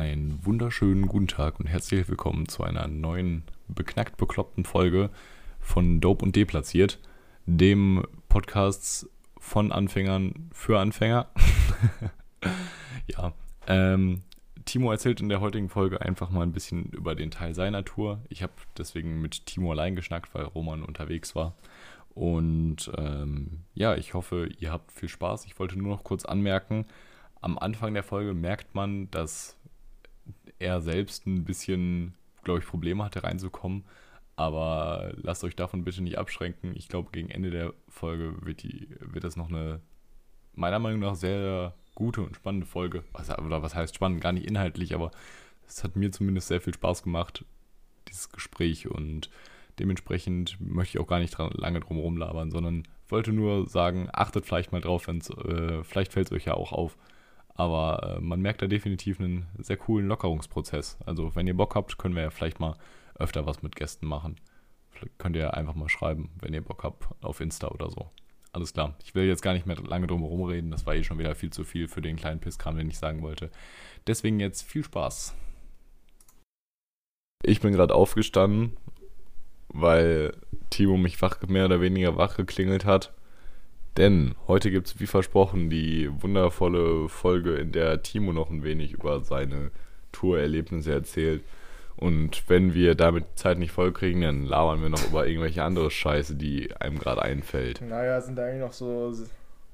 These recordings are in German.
einen wunderschönen guten Tag und herzlich willkommen zu einer neuen beknackt bekloppten Folge von Dope und Deplatziert, dem Podcast von Anfängern für Anfänger. ja, ähm, Timo erzählt in der heutigen Folge einfach mal ein bisschen über den Teil seiner Tour. Ich habe deswegen mit Timo allein geschnackt, weil Roman unterwegs war. Und ähm, ja, ich hoffe, ihr habt viel Spaß. Ich wollte nur noch kurz anmerken, am Anfang der Folge merkt man, dass er selbst ein bisschen, glaube ich, Probleme hatte reinzukommen. Aber lasst euch davon bitte nicht abschränken. Ich glaube, gegen Ende der Folge wird, die, wird das noch eine, meiner Meinung nach, sehr gute und spannende Folge. oder was heißt spannend? Gar nicht inhaltlich, aber es hat mir zumindest sehr viel Spaß gemacht, dieses Gespräch. Und dementsprechend möchte ich auch gar nicht dran, lange drum rumlabern, sondern wollte nur sagen, achtet vielleicht mal drauf, wenn's, äh, vielleicht fällt es euch ja auch auf, aber äh, man merkt da definitiv einen sehr coolen Lockerungsprozess. Also wenn ihr Bock habt, können wir ja vielleicht mal öfter was mit Gästen machen. Vielleicht könnt ihr einfach mal schreiben, wenn ihr Bock habt, auf Insta oder so. Alles klar. Ich will jetzt gar nicht mehr lange drum herum reden. Das war eh schon wieder viel zu viel für den kleinen Pisskram, den ich sagen wollte. Deswegen jetzt viel Spaß. Ich bin gerade aufgestanden, weil Timo mich wach, mehr oder weniger wach geklingelt hat. Denn heute gibt es, wie versprochen, die wundervolle Folge, in der Timo noch ein wenig über seine Tourerlebnisse erzählt. Und wenn wir damit die Zeit nicht vollkriegen, dann labern wir noch über irgendwelche andere Scheiße, die einem gerade einfällt. Naja, sind eigentlich noch so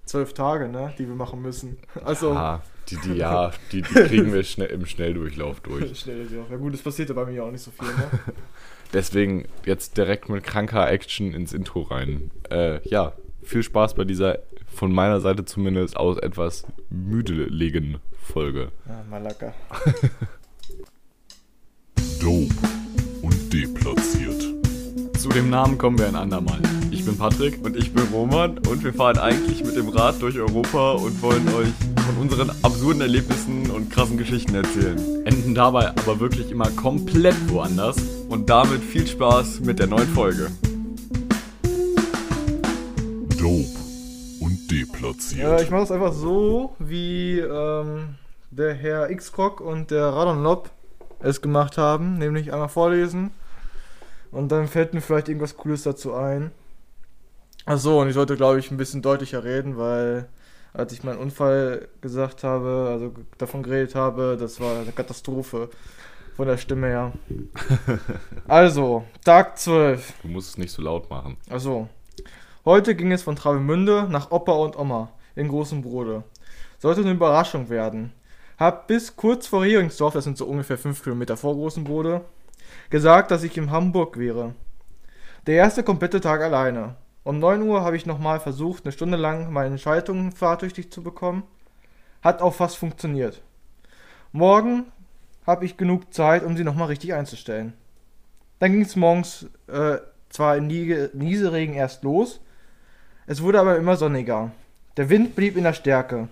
zwölf Tage, ne, die wir machen müssen. Also. Ja, die, die, ja, die, die kriegen wir schnell, im Schnelldurchlauf durch. Schnelldurchlauf. Ja gut, das passiert ja bei mir auch nicht so viel, ne? Deswegen jetzt direkt mit kranker Action ins Intro rein. Äh, ja, viel Spaß bei dieser von meiner Seite zumindest aus etwas müdeligen Folge. Ja, Malaka. Dope und deplatziert. Zu dem Namen kommen wir ein andermal. Ich bin Patrick und ich bin Roman und wir fahren eigentlich mit dem Rad durch Europa und wollen euch von unseren absurden Erlebnissen und krassen Geschichten erzählen. Enden dabei aber wirklich immer komplett woanders. Und damit viel Spaß mit der neuen Folge. Dope und deplatziert. Ja, ich mache das einfach so, wie ähm, der Herr X-Croc und der Radon Lob es gemacht haben, nämlich einmal vorlesen und dann fällt mir vielleicht irgendwas Cooles dazu ein. Achso, und ich sollte, glaube ich, ein bisschen deutlicher reden, weil als ich meinen Unfall gesagt habe, also davon geredet habe, das war eine Katastrophe von der Stimme her. also, Tag 12. Du musst es nicht so laut machen. Achso. Heute ging es von Travemünde nach Opa und Oma in Großen Brode. Sollte eine Überraschung werden. Hab bis kurz vor Heringsdorf, das sind so ungefähr 5 Kilometer vor Großen Brode, gesagt, dass ich in Hamburg wäre. Der erste komplette Tag alleine. Um 9 Uhr habe ich nochmal versucht, eine Stunde lang meine Schaltungen fahrtüchtig zu bekommen. Hat auch fast funktioniert. Morgen habe ich genug Zeit, um sie nochmal richtig einzustellen. Dann ging es morgens äh, zwar in Nieseregen erst los, es wurde aber immer sonniger. Der Wind blieb in der Stärke.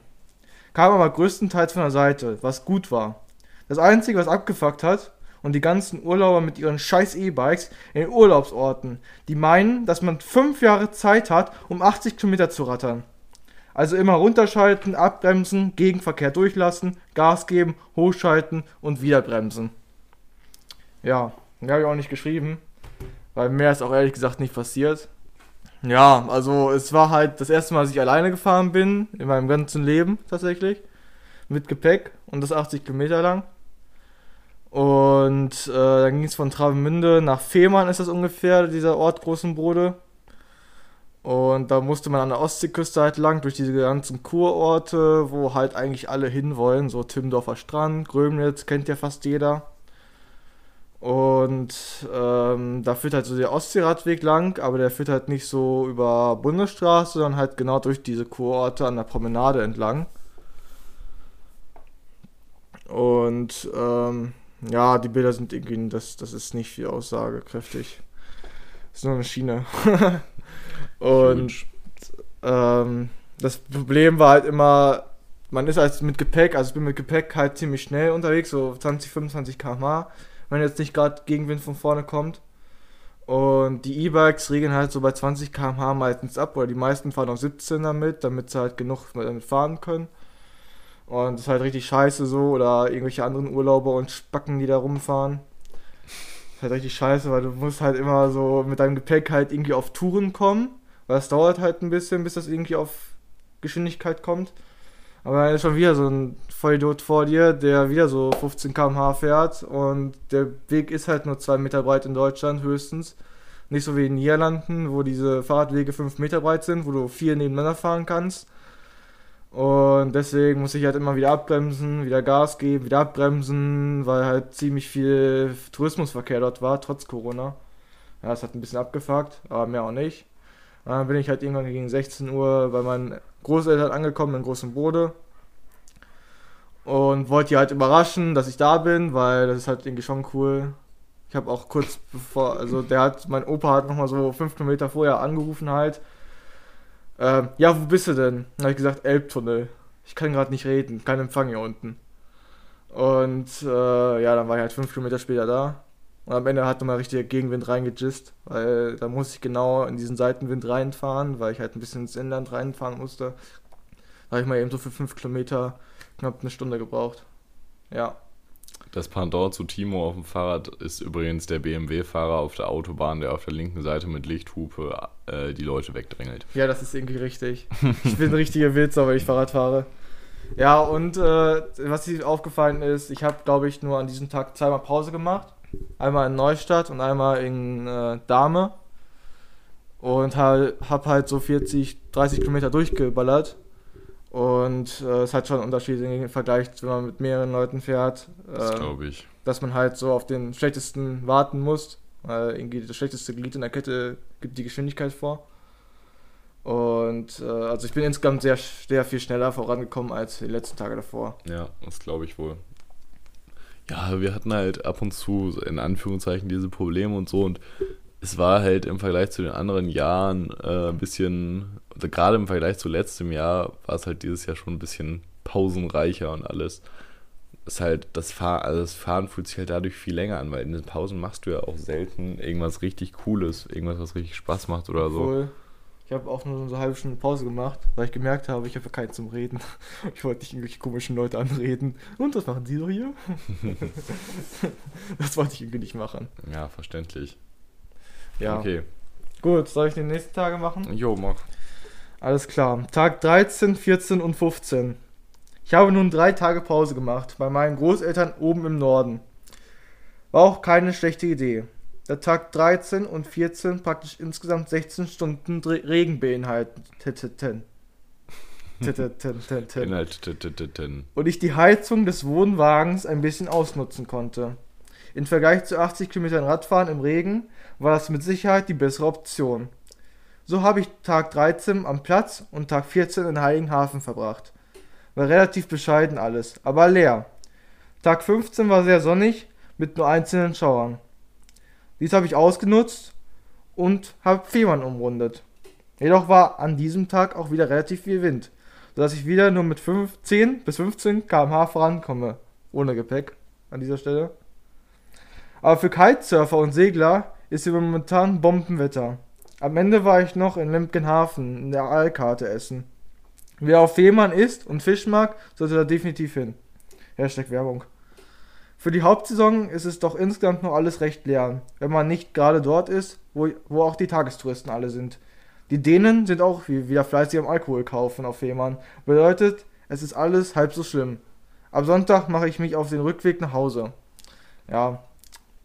Kam aber größtenteils von der Seite, was gut war. Das Einzige, was abgefuckt hat, und die ganzen Urlauber mit ihren scheiß E-Bikes in Urlaubsorten, die meinen, dass man fünf Jahre Zeit hat, um 80 Kilometer zu rattern. Also immer runterschalten, abbremsen, Gegenverkehr durchlassen, Gas geben, hochschalten und wieder bremsen. Ja, mehr habe ich auch nicht geschrieben, weil mehr ist auch ehrlich gesagt nicht passiert. Ja, also es war halt das erste Mal, dass ich alleine gefahren bin, in meinem ganzen Leben tatsächlich. Mit Gepäck und das 80 Kilometer lang. Und äh, dann ging es von Travemünde nach Fehmarn, ist das ungefähr, dieser Ort Großenbrode. Und da musste man an der Ostseeküste halt lang, durch diese ganzen Kurorte, wo halt eigentlich alle hinwollen. So Timmendorfer Strand, Grömnitz, kennt ja fast jeder. Und ähm, da führt halt so der Ostseeradweg lang, aber der führt halt nicht so über Bundesstraße, sondern halt genau durch diese Kurorte an der Promenade entlang. Und ähm, ja, die Bilder sind irgendwie, das, das ist nicht viel aussagekräftig. Das ist nur eine Schiene. Und ähm, das Problem war halt immer, man ist halt mit Gepäck, also ich bin mit Gepäck halt ziemlich schnell unterwegs, so 20, 25 km/h wenn jetzt nicht gerade Gegenwind von vorne kommt. Und die E-Bikes regeln halt so bei 20 km/h meistens ab, oder die meisten fahren auch 17 damit, damit sie halt genug damit fahren können. Und das ist halt richtig scheiße so. Oder irgendwelche anderen Urlauber und Spacken, die da rumfahren. Das ist halt richtig scheiße, weil du musst halt immer so mit deinem Gepäck halt irgendwie auf Touren kommen. Weil es dauert halt ein bisschen, bis das irgendwie auf Geschwindigkeit kommt. Aber dann ist schon wieder so ein Vollidiot vor dir, der wieder so 15 km/h fährt und der Weg ist halt nur 2 Meter breit in Deutschland höchstens. Nicht so wie in den Niederlanden, wo diese Fahrradwege 5 Meter breit sind, wo du vier nebeneinander fahren kannst. Und deswegen muss ich halt immer wieder abbremsen, wieder Gas geben, wieder abbremsen, weil halt ziemlich viel Tourismusverkehr dort war, trotz Corona. Ja, das hat ein bisschen abgefuckt, aber mehr auch nicht. Dann bin ich halt irgendwann gegen 16 Uhr bei meinen Großeltern angekommen in Großen Bode. Und wollte die halt überraschen, dass ich da bin, weil das ist halt irgendwie schon cool. Ich habe auch kurz bevor, also der hat, mein Opa hat nochmal so fünf Kilometer vorher angerufen halt. Ähm, ja, wo bist du denn? Dann habe ich gesagt, Elbtunnel. Ich kann gerade nicht reden, kein Empfang hier unten. Und äh, ja, dann war ich halt fünf Kilometer später da. Und am Ende hat nochmal richtig Gegenwind reingejist, weil da musste ich genau in diesen Seitenwind reinfahren, weil ich halt ein bisschen ins Inland reinfahren musste. Da habe ich mal eben so für fünf Kilometer knapp eine Stunde gebraucht. Ja. Das Pendant zu Timo auf dem Fahrrad ist übrigens der BMW-Fahrer auf der Autobahn, der auf der linken Seite mit Lichthupe äh, die Leute wegdrängelt. Ja, das ist irgendwie richtig. Ich bin ein richtiger Wilzer, weil ich Fahrrad fahre. Ja, und äh, was mir aufgefallen ist, ich habe, glaube ich, nur an diesem Tag zweimal Pause gemacht. Einmal in Neustadt und einmal in äh, Dahme. Und halt, hab halt so 40, 30 Kilometer durchgeballert. Und äh, es hat schon Unterschiede im Vergleich, wenn man mit mehreren Leuten fährt. Das Äh, glaube ich. dass man halt so auf den schlechtesten warten muss. Weil irgendwie das schlechteste Glied in der Kette gibt die Geschwindigkeit vor. Und äh, also ich bin insgesamt sehr, sehr viel schneller vorangekommen als die letzten Tage davor. Ja, das glaube ich wohl. Ja, wir hatten halt ab und zu in Anführungszeichen diese Probleme und so und es war halt im Vergleich zu den anderen Jahren äh, ein bisschen, oder gerade im Vergleich zu letztem Jahr, war es halt dieses Jahr schon ein bisschen pausenreicher und alles. Es ist halt, das, Fahr also das Fahren fühlt sich halt dadurch viel länger an, weil in den Pausen machst du ja auch selten irgendwas richtig Cooles, irgendwas, was richtig Spaß macht oder so. Obwohl, ich habe auch nur so eine halbe Stunde Pause gemacht, weil ich gemerkt habe, ich habe keinen zum Reden. Ich wollte nicht irgendwelche komischen Leute anreden. Und was machen Sie doch hier? das wollte ich irgendwie nicht machen. Ja, verständlich. Ja. Okay. Gut, soll ich die nächsten Tage machen? Jo, mach. Alles klar. Tag 13, 14 und 15. Ich habe nun drei Tage Pause gemacht bei meinen Großeltern oben im Norden. War auch keine schlechte Idee. Der Tag 13 und 14 praktisch insgesamt 16 Stunden Regen beinhalteten. Und ich die Heizung des Wohnwagens ein bisschen ausnutzen konnte. Im Vergleich zu 80 Kilometern Radfahren im Regen war das mit Sicherheit die bessere Option. So habe ich Tag 13 am Platz und Tag 14 in Heiligenhafen verbracht. War relativ bescheiden alles, aber leer. Tag 15 war sehr sonnig mit nur einzelnen Schauern. Dies habe ich ausgenutzt und habe Fehmarn umrundet. Jedoch war an diesem Tag auch wieder relativ viel Wind, sodass ich wieder nur mit 5, 10 bis 15 km/h vorankomme. Ohne Gepäck an dieser Stelle. Aber für Kitesurfer und Segler ist hier momentan Bombenwetter. Am Ende war ich noch in Lemkenhafen in der Aalkarte essen. Wer auf Fehmarn isst und Fisch mag, sollte da definitiv hin. Hashtag Werbung. Für die Hauptsaison ist es doch insgesamt noch alles recht leer, wenn man nicht gerade dort ist, wo, wo auch die Tagestouristen alle sind. Die Dänen sind auch wie- wieder fleißig am Alkohol kaufen auf Fehmarn. Bedeutet, es ist alles halb so schlimm. Am Sonntag mache ich mich auf den Rückweg nach Hause. Ja,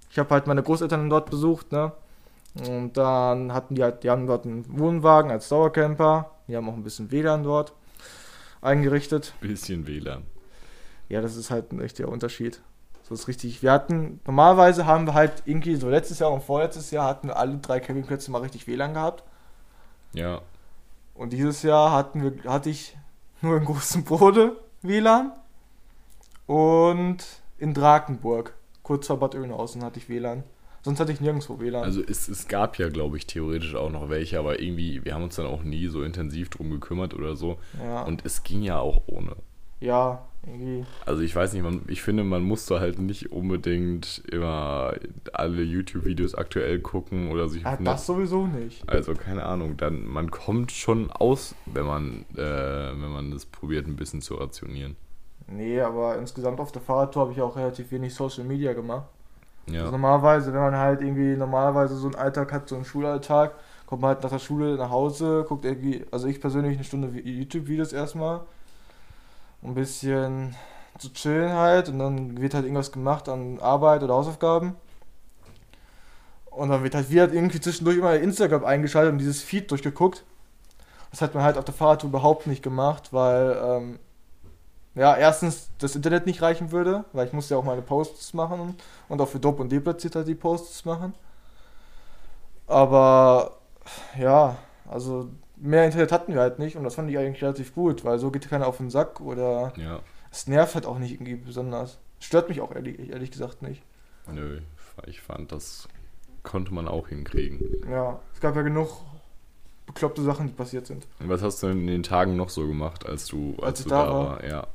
ich habe halt meine Großeltern dort besucht, ne? Und dann hatten die halt, die haben dort einen Wohnwagen als Dauercamper. Die haben auch ein bisschen WLAN dort eingerichtet. Bisschen WLAN. Ja, das ist halt ein richtiger Unterschied. So ist richtig. Wir hatten, normalerweise haben wir halt irgendwie so letztes Jahr und vorletztes Jahr hatten wir alle drei Campingplätze mal richtig WLAN gehabt. Ja. Und dieses Jahr hatten wir, hatte ich nur in Großen Brode WLAN und in Drakenburg, kurz vor Bad Oeynhausen, hatte ich WLAN. Sonst hatte ich nirgendwo WLAN. Also es, es gab ja, glaube ich, theoretisch auch noch welche, aber irgendwie, wir haben uns dann auch nie so intensiv drum gekümmert oder so. ja, Und es ging ja auch ohne. Ja, irgendwie. Also ich weiß nicht, man, ich finde, man musste halt nicht unbedingt immer alle YouTube-Videos aktuell gucken oder sich Ah, das sowieso nicht. Also keine Ahnung, dann man kommt schon aus, wenn man äh, wenn man das probiert ein bisschen zu rationieren. Nee, aber insgesamt auf der Fahrradtour habe ich auch relativ wenig Social Media gemacht. Ja. Also normalerweise, wenn man halt irgendwie normalerweise so einen Alltag hat, so einen Schulalltag, kommt man halt nach der Schule nach Hause, guckt irgendwie, also ich persönlich eine Stunde YouTube-Videos erstmal, ein bisschen zu chillen halt und dann wird halt irgendwas gemacht an Arbeit oder Hausaufgaben. Und dann wird halt wieder irgendwie zwischendurch immer Instagram eingeschaltet und dieses Feed durchgeguckt. Das hat man halt auf der Fahrradtour überhaupt nicht gemacht, weil ähm, ja, erstens das Internet nicht reichen würde, weil ich musste ja auch meine Posts machen und auch für Dope und deplatziert halt die Posts machen. Aber ja, also mehr Internet hatten wir halt nicht und das fand ich eigentlich relativ gut, weil so geht keiner auf den Sack oder Ja. es nervt halt auch nicht irgendwie besonders. Stört mich auch ehrlich, ehrlich gesagt nicht. Nö, ich fand, das konnte man auch hinkriegen. Ja, es gab ja genug bekloppte Sachen, die passiert sind. Und was hast du in den Tagen noch so gemacht, als du, als, Als ich du da da war? war? Ja.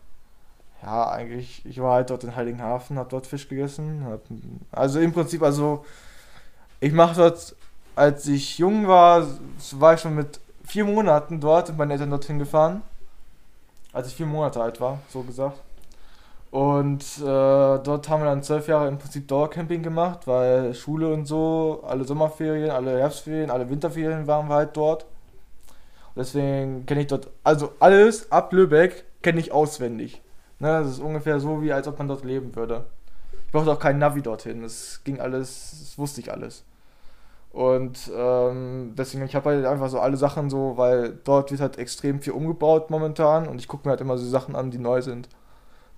Ja, eigentlich, ich war halt dort in Heiligenhafen, hab dort Fisch gegessen. Hab, also im Prinzip, also ich mache dort, als ich jung war, war ich schon mit vier Monaten dort und meine Eltern dorthin gefahren. Als ich vier Monate alt war, so gesagt. Und äh, dort haben wir dann zwölf Jahre im Prinzip Dauercamping gemacht, weil Schule und so, alle Sommerferien, alle Herbstferien, alle Winterferien waren wir halt dort. Deswegen kenne ich dort, also alles ab Lübeck kenne ich auswendig. Ne, das ist ungefähr so, wie als ob man dort leben würde. Ich brauchte auch keinen Navi dorthin. Das ging alles, das wusste ich alles. Und ähm, deswegen, ich habe halt einfach so alle Sachen so, weil dort wird halt extrem viel umgebaut momentan und ich gucke mir halt immer so Sachen an, die neu sind.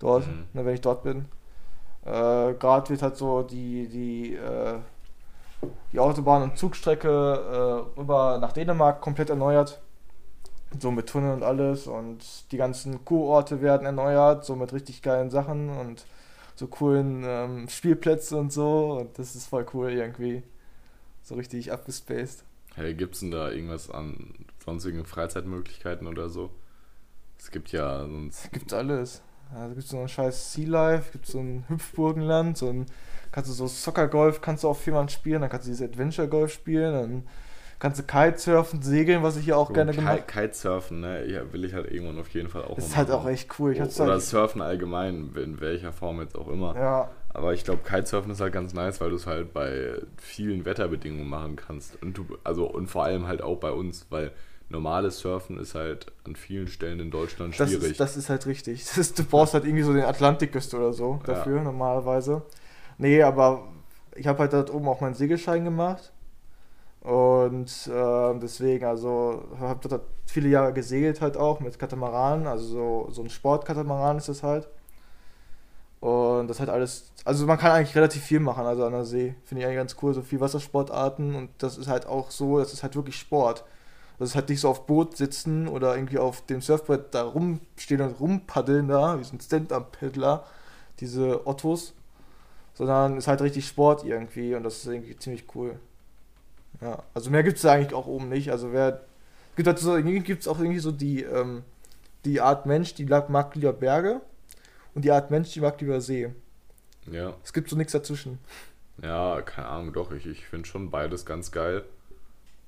Dort, Mhm. ne, wenn ich dort bin. Äh, Gerade wird halt so die, die, äh, die Autobahn- und Zugstrecke äh, rüber nach Dänemark komplett erneuert. So mit Tunnel und alles und die ganzen Kurorte werden erneuert, so mit richtig geilen Sachen und so coolen ähm, Spielplätze und so und das ist voll cool irgendwie. So richtig abgespaced. Hey, gibt's denn da irgendwas an sonstigen Freizeitmöglichkeiten oder so? Es gibt ja sonst. Gibt's alles. Da gibt's so ein scheiß Sea Life, gibt's so ein Hüpfburgenland, so ein, kannst du so Soccer Golf, kannst du auch viermal spielen, dann kannst du dieses Adventure Golf spielen, dann kannst du Kitesurfen, segeln, was ich hier auch gerne Kite- gemacht Kitesurfen, ne? Ja, will ich halt irgendwann auf jeden Fall auch Das ist halt machen. auch echt cool. Ich hab's Oder halt, Surfen allgemein, in welcher Form jetzt auch immer. ja, Aber ich glaube, Kitesurfen ist halt ganz nice, weil du es halt bei vielen Wetterbedingungen machen kannst. Und du, also und vor allem halt auch bei uns, weil normales Surfen ist halt an vielen Stellen in Deutschland das schwierig. ist, das ist halt richtig. Das ist, du brauchst halt irgendwie so den Atlantikküste oder so Ja. dafür, normalerweise. Nee, aber ich habe halt dort oben auch meinen Segelschein gemacht. Und ähm, deswegen, also, habe dort viele Jahre gesegelt halt auch mit Katamaran, also so, so ein Sportkatamaran ist das halt. Und das halt alles, also man kann eigentlich relativ viel machen, also an der See. Finde ich eigentlich ganz cool, so viel Wassersportarten und das ist halt auch so, das ist halt wirklich Sport. Das ist halt nicht so auf Boot sitzen oder irgendwie auf dem Surfbrett da rumstehen und rumpaddeln da, wie so ein Stand-Up-Paddler, diese Ottos, sondern ist halt richtig Sport irgendwie und das ist irgendwie ziemlich cool. Ja, also mehr gibt es da eigentlich auch oben nicht. Also wer, es gibt halt so, es auch irgendwie so die, ähm, die Art Mensch, die mag lieber Berge und die Art Mensch, die mag lieber See. ja. Es gibt so nichts dazwischen. Ja, keine Ahnung, doch, ich, ich finde schon beides ganz geil.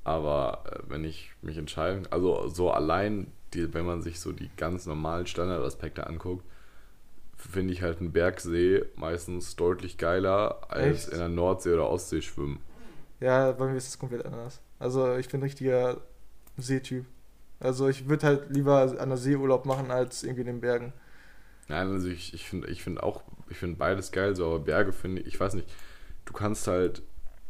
Aber äh, wenn ich mich entscheiden, also so allein, die, wenn man sich so die ganz normalen Standardaspekte anguckt, finde ich halt einen Bergsee meistens deutlich geiler als Echt? in der Nordsee oder Ostsee schwimmen. Ja, bei mir ist das komplett anders. Also ich bin ein richtiger Seetyp. Also ich würde halt lieber an der See Urlaub machen als irgendwie in den Bergen. Nein, also ich, ich finde ich find auch, ich finde beides geil, so, aber Berge finde ich, ich weiß nicht, du kannst halt,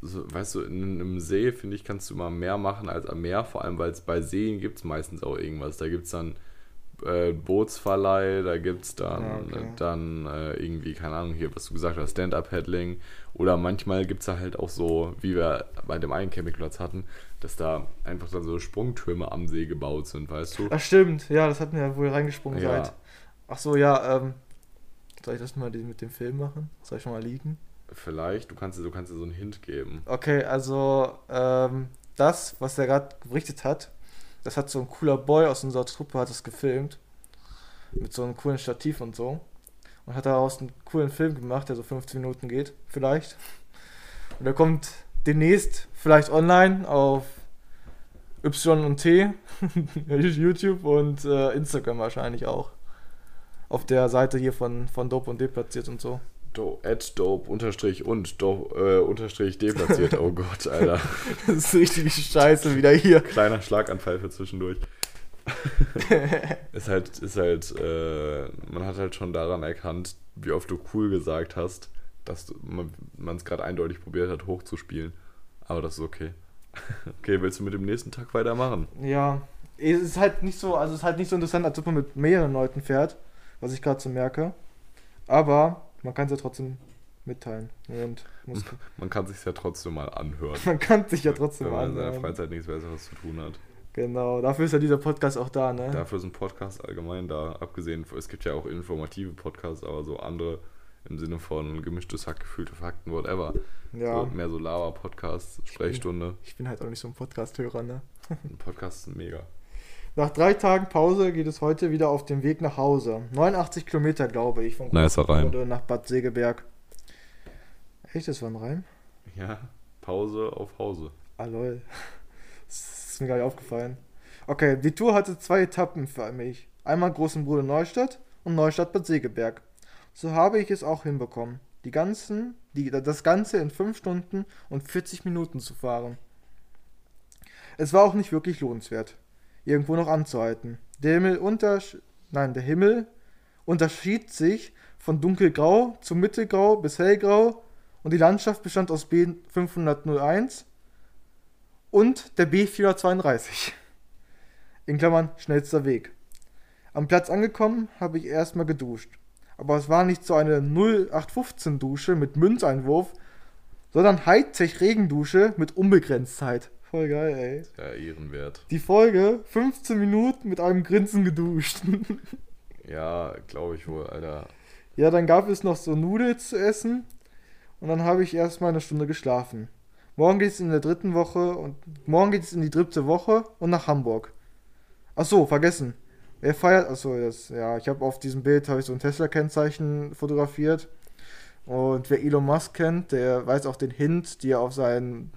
so, weißt du, in einem See, finde ich, kannst du immer mehr machen als am Meer, vor allem, weil es bei Seen gibt es meistens auch irgendwas. Da gibt es dann äh, Bootsverleih, da gibt es dann, Ja, okay. dann äh, irgendwie, keine Ahnung, hier, was du gesagt hast, Stand-Up-Paddling oder manchmal gibt es da halt auch so, wie wir bei dem einen Campingplatz hatten, dass da einfach dann so Sprungtürme am See gebaut sind, weißt du? Ach stimmt, ja, das hatten wir, wo ihr reingesprungen Ja. seid. Ach so, ja, ähm, soll ich das mal mit dem Film machen? Soll ich mal liegen? Vielleicht, du kannst, dir- du kannst dir so einen Hint geben. Okay, also ähm, das, was er gerade berichtet hat, das hat so ein cooler Boy aus unserer Truppe hat das gefilmt. Mit so einem coolen Stativ und so. Und hat daraus einen coolen Film gemacht, der so 15 Minuten geht, vielleicht. Und der kommt demnächst vielleicht online auf Y und T, YouTube und äh, Instagram wahrscheinlich auch. Auf der Seite hier von, von Dope und deplatziert und so. Do, at dope unterstrich und do, äh, unterstrich deplatziert. Oh Gott, Alter. Das ist richtig scheiße wieder hier. Kleiner Schlaganfall für zwischendurch. ist halt, ist halt, äh, man hat halt schon daran erkannt, wie oft du cool gesagt hast, dass man es gerade eindeutig probiert hat, hochzuspielen. Aber das ist okay. Okay, willst du mit dem nächsten Tag weitermachen? Ja, es ist halt nicht so, also es ist halt nicht so interessant, als ob man mit mehreren Leuten fährt, was ich gerade so merke. Aber man kann es ja trotzdem mitteilen. Und muss, Man kann sich ja trotzdem mal anhören, man kann sich ja trotzdem wenn man in seiner anhören. Freizeit nichts Besseres zu tun hat. Genau, dafür ist ja dieser Podcast auch da, ne? Dafür ist ein Podcast allgemein da, abgesehen, es gibt ja auch informative Podcasts, aber so andere im Sinne von gemischtes Hack, gefühlte Fakten, whatever. Ja, So, mehr so Lava-Podcasts, Sprechstunde. ich bin halt auch nicht so ein Podcast-Hörer, ne? Ein Podcast ist mega. Nach drei Tagen Pause geht es heute wieder auf dem Weg nach Hause. 89 Kilometer, glaube ich, von Nicer Reim. Nach Bad Segeberg. Echt, das war ein Reim? Ja, Pause auf Hause. Ah, lol. Das ist mir gar nicht aufgefallen. Okay, die Tour hatte zwei Etappen für mich. Einmal Großen Bruder Neustadt und Neustadt Bad Segeberg. So habe ich es auch hinbekommen, die ganzen, die, das Ganze in 5 Stunden und 40 Minuten zu fahren. Es war auch nicht wirklich lohnenswert, irgendwo noch anzuhalten. Der Himmel untersch nein, der Himmel unterschied sich von dunkelgrau zu mittelgrau bis hellgrau und die Landschaft bestand aus B501 und der B432. In Klammern schnellster Weg. Am Platz angekommen habe ich erstmal geduscht. Aber es war nicht so eine 0815 Dusche mit Münzeinwurf, sondern Hightech-Regendusche mit Unbegrenztheit. Voll geil, ey. Ja, ehrenwert. Die Folge 15 Minuten mit einem Grinsen geduscht. Ja, glaube ich wohl, Alter. ja, dann gab es noch so Nudeln zu essen und dann habe ich erstmal eine Stunde geschlafen. Morgen geht es in der dritten Woche und morgen geht es in die dritte Woche und nach Hamburg. Ach so, vergessen. Wer feiert? Achso, das, ja, ich habe auf diesem Bild habe ich so ein Tesla-Kennzeichen fotografiert. Und wer Elon Musk kennt, der weiß auch den Hint, die er auf seinen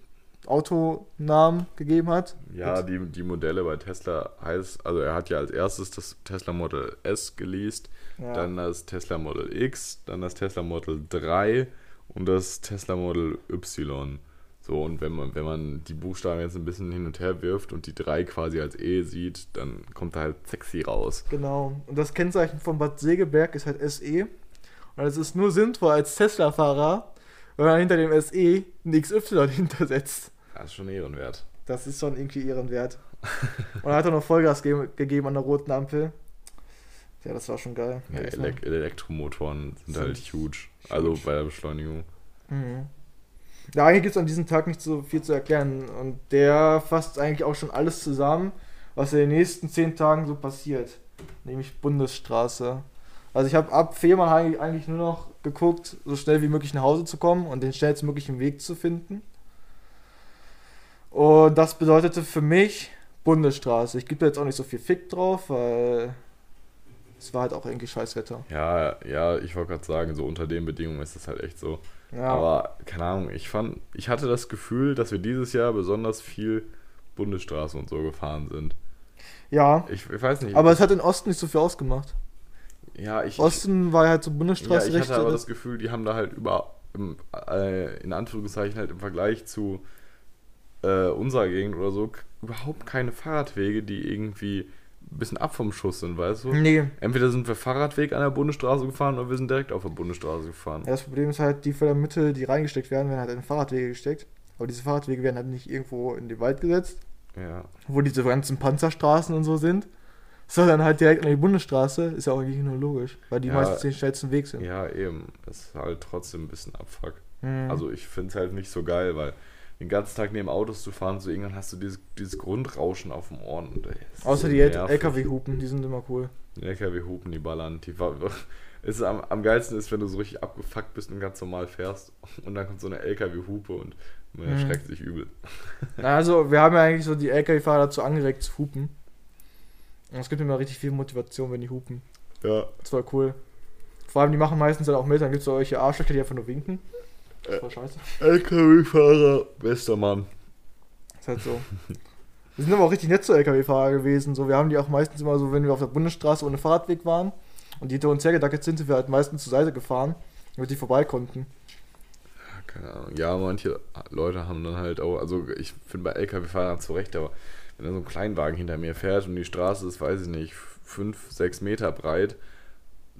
Autonamen gegeben hat. Ja, die, die Modelle bei Tesla heißt, also er hat ja als erstes das Tesla Model S geleast, Ja. dann das Tesla Model X, dann das Tesla Model 3 und das Tesla Model Y. So, und wenn man, wenn man die Buchstaben jetzt ein bisschen hin und her wirft und die 3 quasi als E sieht, dann kommt da halt sexy raus. Genau. Und das Kennzeichen von Bad Segeberg ist halt SE. Und es ist nur sinnvoll als Tesla-Fahrer, wenn man hinter dem SE ein XY hintersetzt. Das ist schon ehrenwert. Das ist schon irgendwie ehrenwert. Und er hat auch noch Vollgas ge gegeben an der roten Ampel. Ja, das war schon geil. Ja. Elek Elektromotoren sind Sind halt huge. Also bei der Beschleunigung. Mhm. Ja, eigentlich gibt es an diesem Tag nicht so viel zu erklären. Und der fasst eigentlich auch schon alles zusammen, was in den nächsten zehn Tagen so passiert. Nämlich Bundesstraße. Also ich habe ab Fehmarn eigentlich- nur noch geguckt, so schnell wie möglich nach Hause zu kommen und den schnellstmöglichen Weg zu finden. Und das bedeutete für mich Bundesstraße. Ich gebe da jetzt auch nicht so viel Fick drauf, weil es war halt auch irgendwie Scheißwetter. Ja, ja, ich wollte gerade sagen, so unter den Bedingungen ist das halt echt so. Ja, Aber keine Ahnung, ich fand, ich hatte das Gefühl, dass wir dieses Jahr besonders viel Bundesstraße und so gefahren sind. ja. Ich, ich weiß nicht. aber es hat in Osten nicht so viel ausgemacht. Ja, ich, Osten war halt so ja, Bundesstraße ich hatte aber das Gefühl, die haben da halt über, im, äh, in Anführungszeichen halt im Vergleich zu äh, unserer Gegend oder so, überhaupt keine Fahrradwege, die irgendwie ein bisschen ab vom Schuss sind, weißt du? Nee. Entweder sind wir Fahrradweg an der Bundesstraße gefahren oder wir sind direkt auf der Bundesstraße gefahren. Ja, das Problem ist halt, die Fördermittel, die reingesteckt werden, werden halt in Fahrradwege gesteckt. Aber diese Fahrradwege werden halt nicht irgendwo in den Wald gesetzt, Ja. wo diese ganzen Panzerstraßen und so sind. Sondern halt direkt an die Bundesstraße, ist ja auch eigentlich nur logisch, weil die Ja. meistens den schnellsten Weg sind. Ja, eben. Das ist halt trotzdem ein bisschen Abfuck. Mhm. Also ich finde es halt nicht so geil, weil den ganzen Tag neben Autos zu fahren, so irgendwann hast du dieses, dieses Grundrauschen auf dem Ohren. Und, ey, Außer so die. LKW-Hupen, die sind immer cool. Die LKW-Hupen, die ballern. Die ist am, am geilsten ist, wenn du so richtig abgefuckt bist und ganz normal fährst und dann kommt so eine LKW-Hupe und man Mhm. erschreckt sich übel. Also, wir haben ja eigentlich so die LKW-Fahrer dazu angeregt zu hupen. Und es gibt immer richtig viel Motivation, wenn die hupen. Ja. Das war cool. Vor allem, die machen meistens dann auch mit, dann gibt es solche Arschlöcher, die einfach nur winken. Das war scheiße. LKW-Fahrer, bester Mann. Ist halt so. Wir sind aber auch richtig nett zu LKW-Fahrer gewesen. So, wir haben die auch meistens immer so, wenn wir auf der Bundesstraße ohne Fahrradweg waren Und die hinter uns hergedackelt sind, sind wir halt meistens zur Seite gefahren, damit die vorbei konnten. Keine Ahnung. Ja, manche Leute haben dann halt auch, also ich finde bei LKW-Fahrern zu Recht, aber wenn da so ein Kleinwagen hinter mir fährt und die Straße ist, weiß ich nicht, fünf, sechs Meter breit,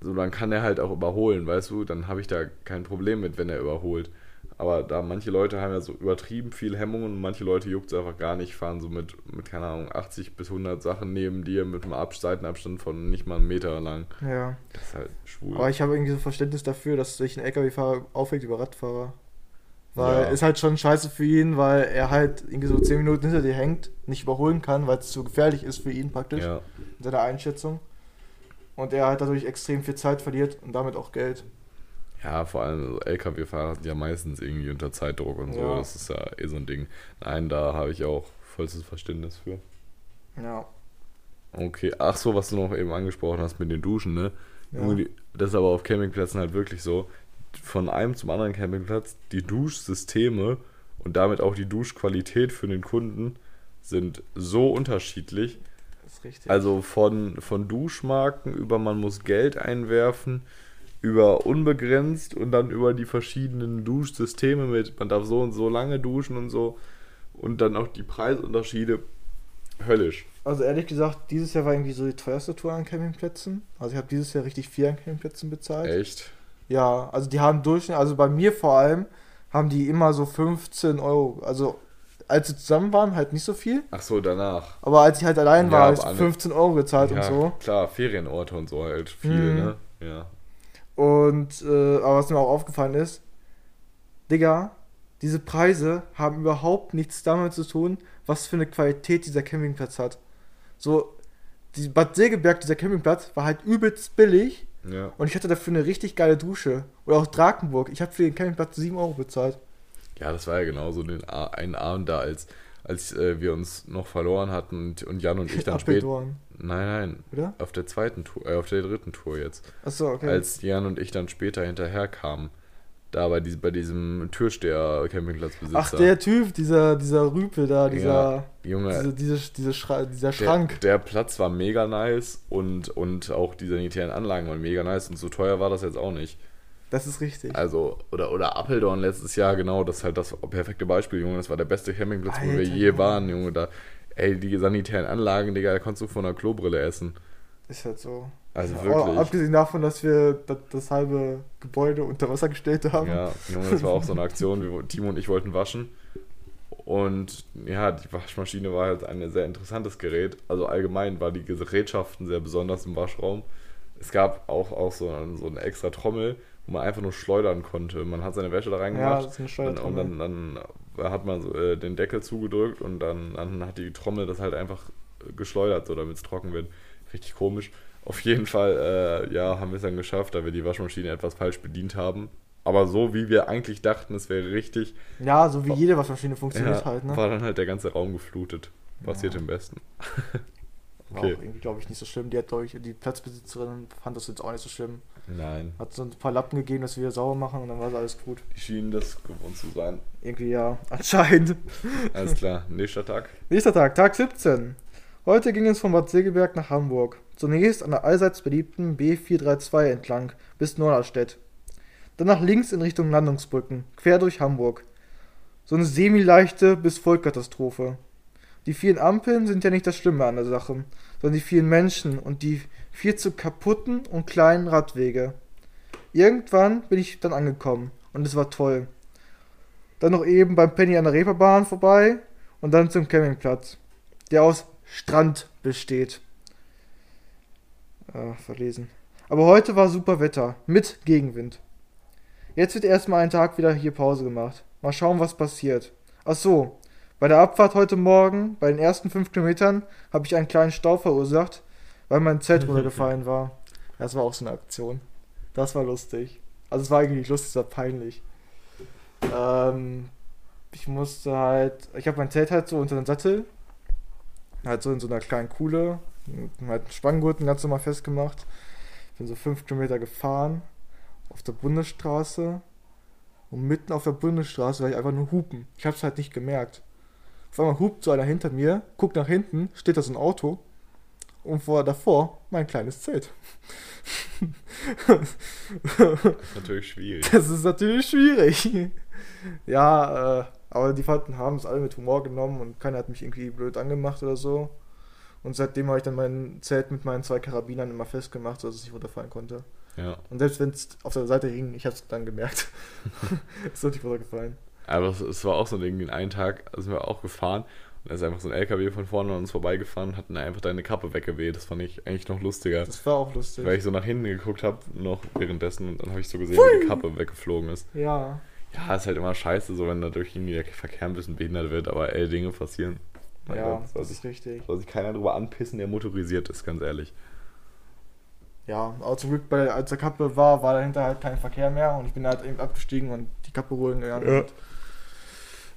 so dann kann er halt auch überholen, weißt du, dann habe ich da kein Problem mit, wenn er überholt. Aber da manche Leute haben ja so übertrieben viel Hemmungen und manche Leute juckt es einfach gar nicht, fahren so mit, mit, keine Ahnung, 80 bis 100 Sachen neben dir mit einem Ab Seitenabstand von nicht mal einen Meter lang. Ja. Das ist halt schwul. Aber ich habe irgendwie so Verständnis dafür, dass sich ein LKW-Fahrer aufregt über Radfahrer. Weil Ja. ist halt schon scheiße für ihn, weil er halt irgendwie so 10 Minuten hinter dir hängt, nicht überholen kann, weil es zu gefährlich ist für ihn praktisch, ja. in seiner Einschätzung. Und er halt dadurch extrem viel Zeit verliert und damit auch Geld. Ja, vor allem LKW-Fahrer sind ja meistens irgendwie unter Zeitdruck und so. Ja. Das ist ja eh so ein Ding. Nein, da habe ich auch vollstes Verständnis für. Ja. Okay, ach so, was du noch eben angesprochen hast mit den Duschen, ne? Ja. Das ist aber auf Campingplätzen halt wirklich so. Von einem zum anderen Campingplatz, die Duschsysteme und damit auch die Duschqualität für den Kunden sind so unterschiedlich. Das ist richtig. Also von, von Duschmarken über man muss Geld einwerfen, über unbegrenzt und dann über die verschiedenen Duschsysteme mit man darf so und so lange duschen und so und dann auch die Preisunterschiede höllisch. Also ehrlich gesagt, dieses Jahr war irgendwie so die teuerste Tour an Campingplätzen. Also ich habe dieses Jahr richtig viel an Campingplätzen bezahlt. Echt? Ja, also die haben Durchschnitt, also bei mir vor allem, haben die immer so 15 Euro. Also als sie zusammen waren, halt nicht so viel. Ach so, danach. Aber als ich halt allein Ja, war, habe ich aber alle- 15 Euro gezahlt und so. klar, Ferienorte und so halt viel, Mhm. ne? Ja. Und, äh, aber was mir auch aufgefallen ist, Digga, diese Preise haben überhaupt nichts damit zu tun, was für eine Qualität dieser Campingplatz hat. So, die Bad Segeberg, dieser Campingplatz, war halt übelst billig Ja. und ich hatte dafür eine richtig geile Dusche. Oder auch Drakenburg, ich habe für den Campingplatz 7 Euro bezahlt. Ja, das war ja genauso den einen Abend da, als, als äh, wir uns noch verloren hatten und, und Jan und ich dann spät. Apeldoorn, Nein, nein. oder? Auf der zweiten Tour, äh, auf der dritten Tour jetzt. Achso, okay. Als Jan und ich dann später hinterher kamen. Da bei, dies, bei diesem Türsteher-Campingplatzbesitzer. Ach, der Typ, dieser, dieser Rüpel da, dieser, Junge, diese, diese, diese Schra dieser der, Schrank. der Platz war mega nice und, und auch die sanitären Anlagen waren mega nice und so teuer war das jetzt auch nicht. Das ist richtig. Also, oder, oder Appeldorn letztes Jahr, genau, das ist halt das perfekte Beispiel, Junge. Das war der beste Campingplatz, wo wir Alter, je waren, Junge. Da, ey, die sanitären Anlagen, Digga, da konntest du von einer Klobrille essen. Ist halt so. Also Ja, wirklich. Abgesehen davon, dass wir das, das halbe Gebäude unter Wasser gestellt haben. Ja, das war auch so eine Aktion. Wir, Timo und ich wollten waschen. Und ja, die Waschmaschine war halt ein sehr interessantes Gerät. Also allgemein war die Gerätschaften sehr besonders im Waschraum. Es gab auch, auch so, ein- so eine extra Trommel, wo man einfach nur schleudern konnte. Man hat seine Wäsche da Ja, reingemacht. das ist eine Und, und dann, dann hat man so, äh, den Deckel zugedrückt und dann, dann hat die Trommel das halt einfach geschleudert, so damit es trocken wird. Richtig komisch. Auf jeden Fall, äh, ja, haben wir es dann geschafft, da wir die Waschmaschine etwas falsch bedient haben. Aber so wie wir eigentlich dachten, es wäre richtig, Ja, so wie jede Waschmaschine funktioniert ja, halt, ne? war dann halt der ganze Raum geflutet. Passiert Ja. im Besten. War okay. auch irgendwie, glaube ich, nicht so schlimm. Die hat, glaube ich, die Platzbesitzerin fand das jetzt auch nicht so schlimm. Nein, Hat so ein paar Lappen gegeben, dass wir sauber machen und dann war alles gut. die schienen das gewohnt zu sein. Irgendwie ja, anscheinend. Alles klar, nächster Tag. Nächster Tag, Tag 17. Heute ging es von Bad Segeberg nach Hamburg. Zunächst an der allseits beliebten B432 entlang bis Norderstedt. Dann nach links in Richtung Landungsbrücken, quer durch Hamburg. So eine semi-leichte bis Vollkatastrophe. Die vielen Ampeln sind ja nicht das Schlimme an der Sache, sondern die vielen Menschen und die viel zu kaputten und kleinen Radwege. Irgendwann bin ich dann angekommen und es war toll. Dann noch eben beim Penny an der Reeperbahn vorbei und dann zum Campingplatz, der aus Strand besteht. Äh, verlesen. Aber heute war super Wetter, mit Gegenwind. Jetzt wird erstmal einen Tag wieder hier Pause gemacht. Mal schauen, was passiert. Ach so, bei der Abfahrt heute Morgen, bei den ersten fünf Kilometern, habe ich einen kleinen Stau verursacht, weil mein Zelt runtergefallen war. Das war auch so eine Aktion. Das war lustig. Also es war eigentlich nicht lustig, es war peinlich. Ähm, ich musste halt, ich habe mein Zelt halt so unter den Sattel, halt so in so einer kleinen Kuhle, mit halt einen Spanngurten ganz normal festgemacht. Bin so fünf Kilometer gefahren auf der Bundesstraße und mitten auf der Bundesstraße war ich einfach nur hupen. Ich habe es halt nicht gemerkt. Auf einmal hupt so einer hinter mir, guckt nach hinten, steht da so ein Auto und vor davor mein kleines Zelt. Das ist natürlich schwierig. Das ist natürlich schwierig. Ja, äh, aber die Fahrten haben es alle mit Humor genommen und keiner hat mich irgendwie blöd angemacht oder so. Und seitdem habe ich dann mein Zelt mit meinen zwei Karabinern immer festgemacht, sodass es nicht runterfallen konnte. Ja. Und selbst wenn es auf der Seite hing, ich habe es dann gemerkt. ist doch nicht runtergefallen. Aber es, es war auch so ein Ding, den einen Tag sind wir auch gefahren und da ist einfach so ein LKW von vorne an uns vorbeigefahren und hat einfach deine Kappe weggeweht. Das fand ich eigentlich noch lustiger. Das war auch lustig. Weil ich so nach hinten geguckt habe, noch währenddessen, und dann habe ich so gesehen, wie die Kappe weggeflogen ist. Ja. Ja, ist halt immer scheiße, so wenn dadurch irgendwie der Verkehr ein bisschen behindert wird, aber ey, Dinge passieren. Mein Ja, Gott, das sich, ist richtig. soll sich keiner drüber anpissen, der motorisiert ist, ganz ehrlich. Ja, aber zum Glück, bei, als der Kappe war, war dahinter halt kein Verkehr mehr und ich bin halt eben abgestiegen und die Kappe holen gegangen. Ja. Und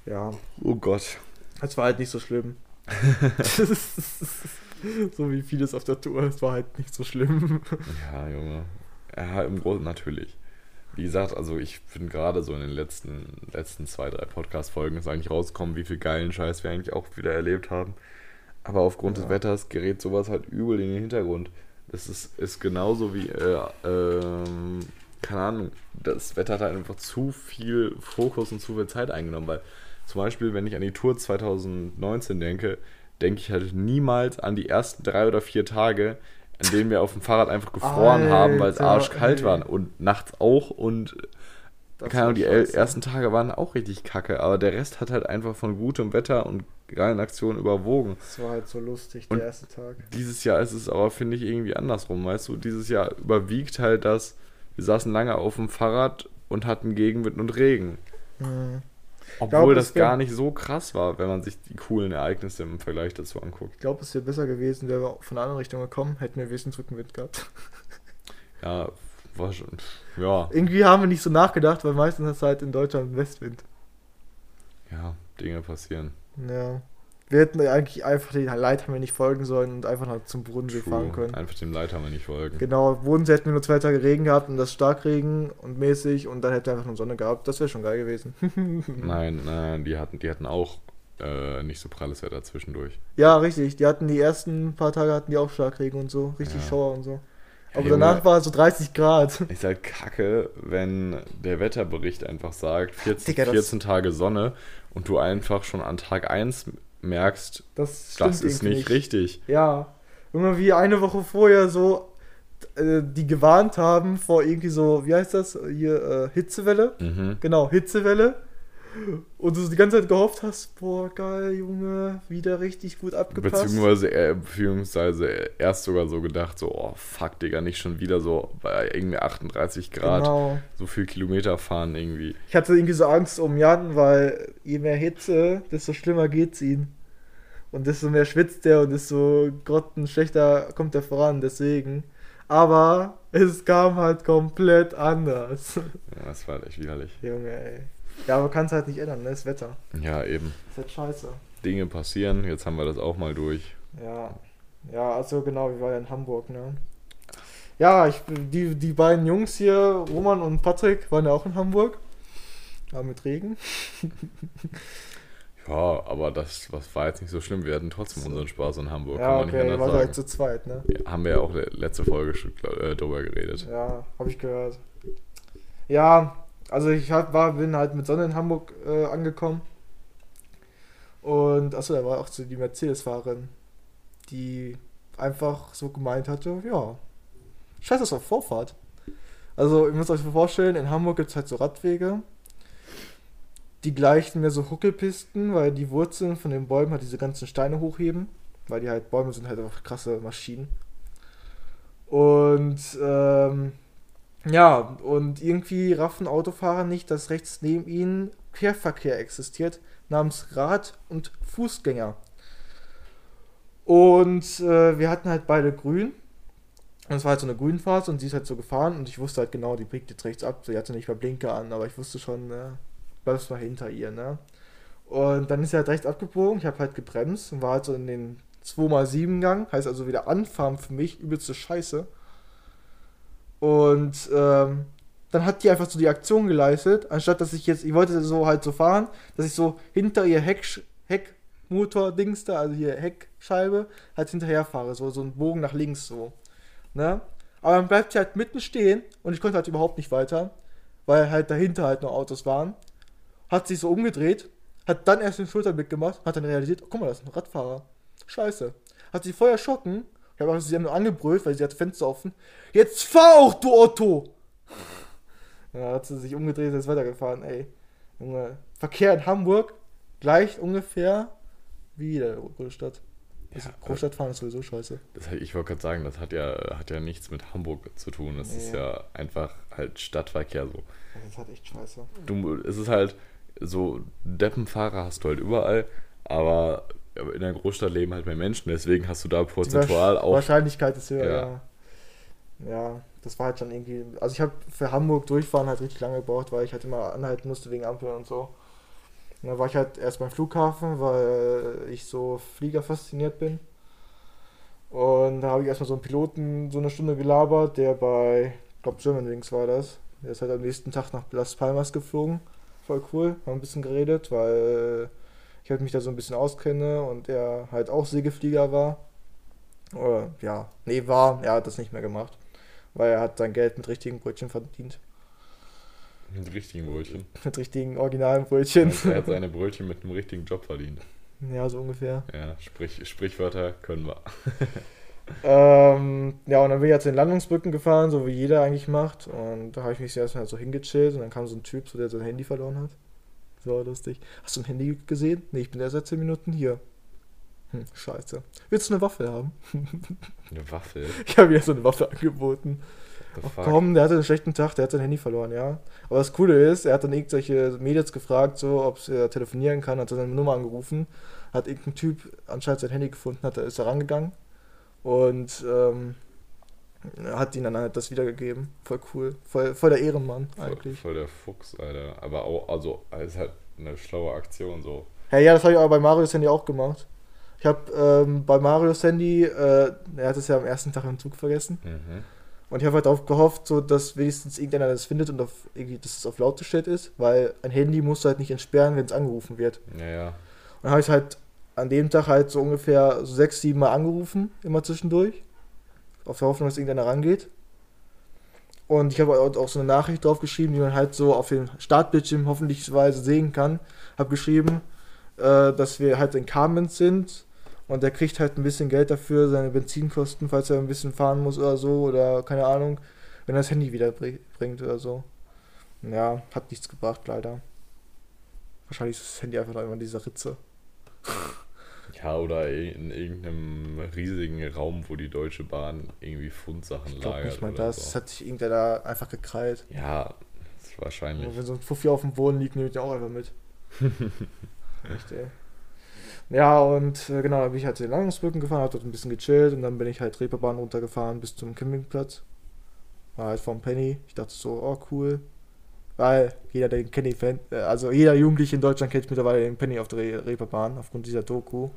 ja, Oh Gott. es war halt nicht so schlimm. so wie vieles auf der Tour, es war halt nicht so schlimm. Ja, Junge. Ja, im Großen natürlich. Wie gesagt, also ich bin gerade so in den letzten, letzten zwei, drei Podcast-Folgen ist eigentlich rausgekommen, wie viel geilen Scheiß wir eigentlich auch wieder erlebt haben. Aber aufgrund Ja. des Wetters gerät sowas halt übel in den Hintergrund. Das ist, ist genauso wie, äh, ähm, keine Ahnung, das Wetter hat halt einfach zu viel Fokus und zu viel Zeit eingenommen, weil zum Beispiel, wenn ich an die Tour 2019 denke, denke ich halt niemals an die ersten drei oder vier Tage, an denen wir auf dem Fahrrad einfach gefroren haben, weil es Alter, arschkalt ey. war und nachts auch und Das keine Ahnung, die scheiße. ersten Tage waren auch richtig kacke, aber der Rest hat halt einfach von gutem Wetter und geilen Aktionen überwogen. Das war halt so lustig, Und- der erste Tag. Dieses Jahr ist es aber, finde ich, irgendwie andersrum, weißt du? Dieses Jahr überwiegt halt das, wir saßen lange auf dem Fahrrad und hatten Gegenwind und Regen. Mhm. Obwohl glaub, es das gar nicht so krass war, wenn man sich die coolen Ereignisse im Vergleich dazu anguckt. Ich glaube, es wäre besser gewesen, wären wir von einer anderen Richtung gekommen, hätten wir wenigstens Rückenwind gehabt. Ja, war schon. Ja, Irgendwie haben wir nicht so nachgedacht, weil meistens hast du halt in Deutschland Westwind. ja, Dinge passieren. Ja. Wir hätten eigentlich einfach den Leithammer nicht folgen sollen und einfach noch zum Bodensee fahren True. können. Einfach dem Leiter mal nicht folgen. Genau, Bodensee hätten wir nur zwei Tage Regen gehabt und das Starkregen und mäßig und dann hätte einfach nur Sonne gehabt. Das wäre schon geil gewesen. Nein, nein, die hatten, die hatten auch äh, nicht so pralles Wetter zwischendurch. ja, richtig. Die hatten die ersten paar Tage hatten die auch Starkregen und so. Richtig Ja. Schauer und so. Aber Junge, danach war es so 30 Grad. Ist halt kacke, wenn der Wetterbericht einfach sagt, 14, Digga, das- 14 Tage Sonne und du einfach schon an Tag 1 merkst, Das das ist nicht richtig. Ja. Immer wie eine Woche vorher so äh, die gewarnt haben vor irgendwie so, wie heißt das? Hier, äh, Hitzewelle. Mhm. Genau, Hitzewelle. Und du die ganze Zeit gehofft hast, boah, geil, Junge, wieder richtig gut abgepasst. Beziehungsweise, äh, beziehungsweise erst sogar so gedacht, so, oh fuck, Digga, nicht schon wieder so bei irgendwie 38 Grad Genau. so viel Kilometer fahren irgendwie. Ich hatte irgendwie so Angst um Jan, weil je mehr Hitze, desto schlimmer geht's ihm. Und desto mehr schwitzt er und desto grottenschlechter kommt er voran, deswegen. Aber es kam halt komplett anders. Ja, das war halt echt widerlich. Junge, ey. Ja, aber kann es halt nicht ändern, ne? Das Wetter. Ja, eben. Ist halt scheiße. Dinge passieren, jetzt haben wir das auch mal durch. Ja. Ja, also genau, wir waren ja in Hamburg, ne? Ja, ich, die, die beiden Jungs hier, Roman und Patrick, waren ja auch in Hamburg. Aber mit Regen. Ja, aber das was war jetzt nicht so schlimm. Wir hatten trotzdem So. unseren Spaß in Hamburg. ja, kann man nicht okay, anders war sagen. halt zu zweit, ne? Ja, haben wir ja auch le- letzte Folge schon äh, drüber geredet. Ja, habe ich gehört. Ja, also ich hab, war, bin halt mit Sonne in Hamburg äh, angekommen. Und achso, da war auch so die Mercedes-Fahrerin, die einfach so gemeint hatte, ja, scheiß das auf Vorfahrt. Also, ihr müsst euch vorstellen, in Hamburg gibt es halt so Radwege. Die gleichen mir so Huckelpisten, weil die Wurzeln von den Bäumen halt diese ganzen Steine hochheben. Weil die halt, Bäume sind halt einfach krasse Maschinen. Und ähm, ja, und irgendwie raffen Autofahrer nicht, dass rechts neben ihnen Querverkehr existiert, namens Rad- und Fußgänger. Und äh, wir hatten halt beide grün. Und es war halt so eine Grünphase und sie ist halt so gefahren und ich wusste halt genau, die biegt jetzt rechts ab. Sie hatte nicht mal Blinker an, aber ich wusste schon, äh, bleibst mal hinter ihr, ne? Und dann ist sie halt rechts abgebogen, ich habe halt gebremst und war halt so in den 2x7 Gang, heißt also wieder anfahren für mich, übelste Scheiße. Und ähm, dann hat die einfach so die Aktion geleistet, anstatt dass ich jetzt, ich wollte so halt so fahren, dass ich so hinter ihr Heck, Heck Heckmotor-Dings da, also hier Heckscheibe, halt hinterher fahre, so, so ein Bogen nach links so. Ne? Aber dann bleibt sie halt mitten stehen und ich konnte halt überhaupt nicht weiter, weil halt dahinter halt noch Autos waren. Hat sich so umgedreht, hat dann erst den Schulterblick gemacht, hat dann realisiert, oh, guck mal, das ist ein Radfahrer. Scheiße. Hat sich voll erschrocken. Ich habe sie haben nur angebrüllt, weil sie hat Fenster offen. Jetzt fahr auch, du Otto! Ja, hat sie sich umgedreht und ist weitergefahren, ey. Junge, Verkehr in Hamburg gleich ungefähr wie der Großstadt. Also Ja, Großstadt fahren ist sowieso scheiße. Das, ich wollte gerade sagen, das hat ja, hat ja nichts mit Hamburg zu tun. Das ist Nee. ja einfach halt Stadtverkehr so. Das ist halt echt scheiße. Du, es ist halt so, Deppenfahrer hast du halt überall, aber in der Großstadt leben halt mehr Menschen, deswegen hast du da prozentual auch. Wahrscheinlichkeit ist höher, Ja. ja. Ja, das war halt schon irgendwie. Also ich habe für Hamburg durchfahren halt richtig lange gebraucht, weil ich halt immer anhalten musste wegen Ampeln und so. Und dann war ich halt erst beim Flughafen, weil ich so Flieger fasziniert bin. Und da habe ich erstmal so einen Piloten so eine Stunde gelabert, der bei, ich glaube Germanwings war das. Der ist halt am nächsten Tag nach Las Palmas geflogen. Voll cool, haben ein bisschen geredet, weil ich halt mich da so ein bisschen auskenne und er halt auch Segelflieger war. Oder, ja, nee, war, er hat das nicht mehr gemacht. Weil er hat sein Geld mit richtigen Brötchen verdient. Mit richtigen Brötchen. Mit richtigen originalen Brötchen. Er hat seine Brötchen mit einem richtigen Job verdient. ja, so ungefähr. Ja, sprich, Sprichwörter können wir. Ähm, ja, und dann bin ich jetzt in Landungsbrücken gefahren, so wie jeder eigentlich macht. Und da habe ich mich zuerst mal so hingechillt und dann kam so ein Typ, so, der sein Handy verloren hat. So lustig. Hast du ein Handy gesehen? Nee, ich bin erst seit 10 Minuten hier. Hm, scheiße. Willst du eine Waffe haben? Eine Waffel. Ich habe ihm so eine Waffe angeboten. Ach komm, der hatte einen schlechten Tag, der hat sein Handy verloren, ja. Aber das Coole ist, er hat dann irgendwelche Mädels gefragt, so, ob er telefonieren kann, hat seine Nummer angerufen, hat irgendein Typ anscheinend sein Handy gefunden, hat, ist da rangegangen und ähm, hat ihn dann halt das wiedergegeben. Voll cool. Voll, voll der Ehrenmann Voll, eigentlich. voll der Fuchs, Alter. Aber auch, also, es ist halt eine schlaue Aktion so. Ja, ja, das habe ich aber bei Marios Handy auch gemacht. Ich habe ähm, bei Marios Handy, äh, er hat es ja am ersten Tag im Zug vergessen. Mhm. Und ich habe halt darauf gehofft, so, dass wenigstens irgendeiner das findet und auf, irgendwie, dass es auf laut gestellt ist, weil ein Handy musst du halt nicht entsperren, wenn es angerufen wird. Ja, ja. Und dann habe ich halt an dem Tag halt so ungefähr so sechs, sieben Mal angerufen, immer zwischendurch. Auf der Hoffnung, dass irgendeiner rangeht. Und ich habe halt auch so eine Nachricht drauf geschrieben, die man halt so auf dem Startbildschirm hoffentlichweise sehen kann. Habe geschrieben, äh, dass wir halt in Kamenz sind und der kriegt halt ein bisschen Geld dafür, seine Benzinkosten, falls er ein bisschen fahren muss oder so oder keine Ahnung, wenn er das Handy wieder bri- bringt oder so. Ja, hat nichts gebracht, leider. Wahrscheinlich ist das Handy einfach noch immer in dieser Ritze. Ja, oder in irgendeinem riesigen Raum, wo die Deutsche Bahn irgendwie Fundsachen Ich lagert. nicht mal das. So. hat sich irgendwer da einfach gekrallt. Ja, wahrscheinlich. Wenn so ein Fuffi auf dem Boden liegt, nehme ich den auch einfach mit. Echt, ey. Ja, und äh, genau, dann bin ich halt den Landungsbrücken gefahren, hab dort ein bisschen gechillt und dann bin ich halt Reeperbahn runtergefahren bis zum Campingplatz. War halt vom Penny. Ich dachte so, oh cool. Weil jeder, der den Kenny fan äh, also jeder Jugendliche in Deutschland kennt mittlerweile den Penny auf der Re Reeperbahn aufgrund dieser Doku,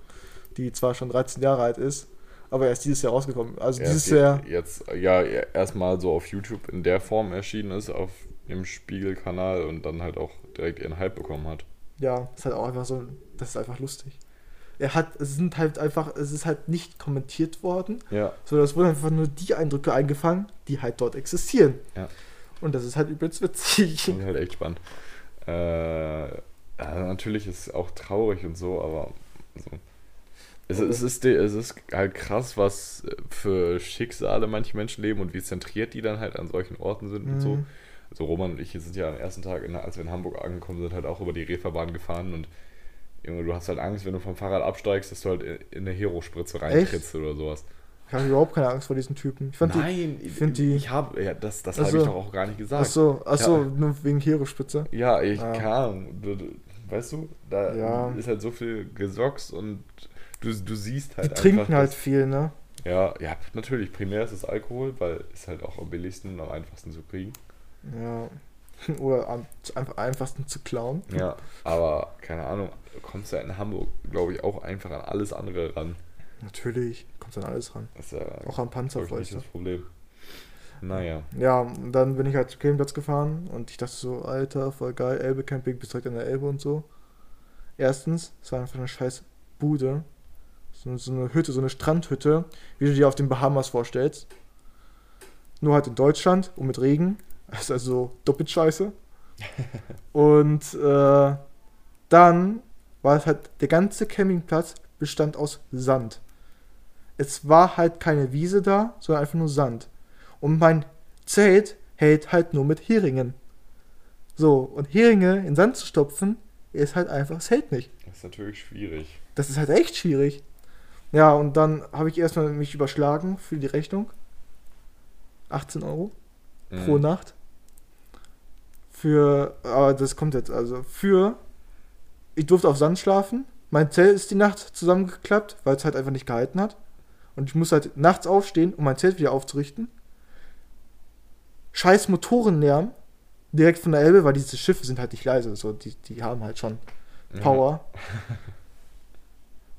die zwar schon 13 Jahre alt ist, aber erst dieses Jahr rausgekommen. Also Ja, dieses die- Jahr. Jetzt, ja, erstmal so auf YouTube in der Form erschienen ist, auf dem Spiegelkanal und dann halt auch direkt ihren Hype bekommen hat. Ja, ist halt auch einfach so, das ist einfach lustig. Er hat, es sind halt einfach, es ist halt nicht kommentiert worden, Ja. sondern es wurden einfach nur die Eindrücke eingefangen, die halt dort existieren. Ja. Und das ist halt übelst witzig. Ist halt echt spannend. Äh, ja, natürlich ist es auch traurig und so, aber so. Es, es, ist, es ist halt krass, was für Schicksale manche Menschen leben und wie zentriert die dann halt an solchen Orten sind und so. Mhm. Also Roman und ich sind ja am ersten Tag, in, als wir in Hamburg angekommen sind, halt auch über die Reeperbahn gefahren und Junge, du hast halt Angst, wenn du vom Fahrrad absteigst, dass du halt in, in eine Hero-Spritze reintrittst oder sowas. Ich habe überhaupt keine Angst vor diesen Typen. Ich fand die. Nein, ich find die- ich habe, ja, das, das Ach habe ich doch auch gar nicht gesagt. Achso, achso, Ja. nur wegen Hero-Spitze. Ja, ich Ah. Ahnung. Du, du, weißt du, da Ja. ist halt so viel Gesocks und du, du siehst halt Die trinken einfach, halt dass- viel, ne? Ja, ja, natürlich. Primär ist es Alkohol, weil es halt auch am billigsten und am einfachsten zu kriegen. Ja. Oder am einfach einfachsten zu klauen. Ja, aber keine Ahnung, du kommst ja in Hamburg, glaube ich, auch einfach an alles andere ran. Natürlich, kommt dann alles ran. Das ist ja Auch am Panzer glaub ich, nicht vielleicht. das Problem. Naja. Ja, und dann bin ich halt zum Campingplatz gefahren und ich dachte so, Alter, voll geil, Elbe Camping bis direkt an der Elbe und so. Erstens, es war einfach eine scheiß Bude. So, so eine Hütte, so eine Strandhütte, wie du dir auf den Bahamas vorstellst. Nur halt in Deutschland und mit Regen. Das ist also doppelt scheiße. und äh, dann war es halt, der ganze Campingplatz bestand aus Sand. Es war halt keine Wiese da, sondern einfach nur Sand. Und mein Zelt hält halt nur mit Heringen. So, und Heringe in Sand zu stopfen, ist halt einfach, es hält nicht. Das ist natürlich schwierig. Das ist halt echt schwierig. Ja, und dann habe ich erstmal mich überschlagen für die Rechnung. 18 Euro pro Mhm. Nacht. Für, aber das kommt jetzt, also für, ich durfte auf Sand schlafen. Mein Zelt ist die Nacht zusammengeklappt, weil es halt einfach nicht gehalten hat. Und ich muss halt nachts aufstehen, um mein Zelt wieder aufzurichten. Scheiß Motorenlärm direkt von der Elbe, weil diese Schiffe sind halt nicht leise, so die, die haben halt schon Power.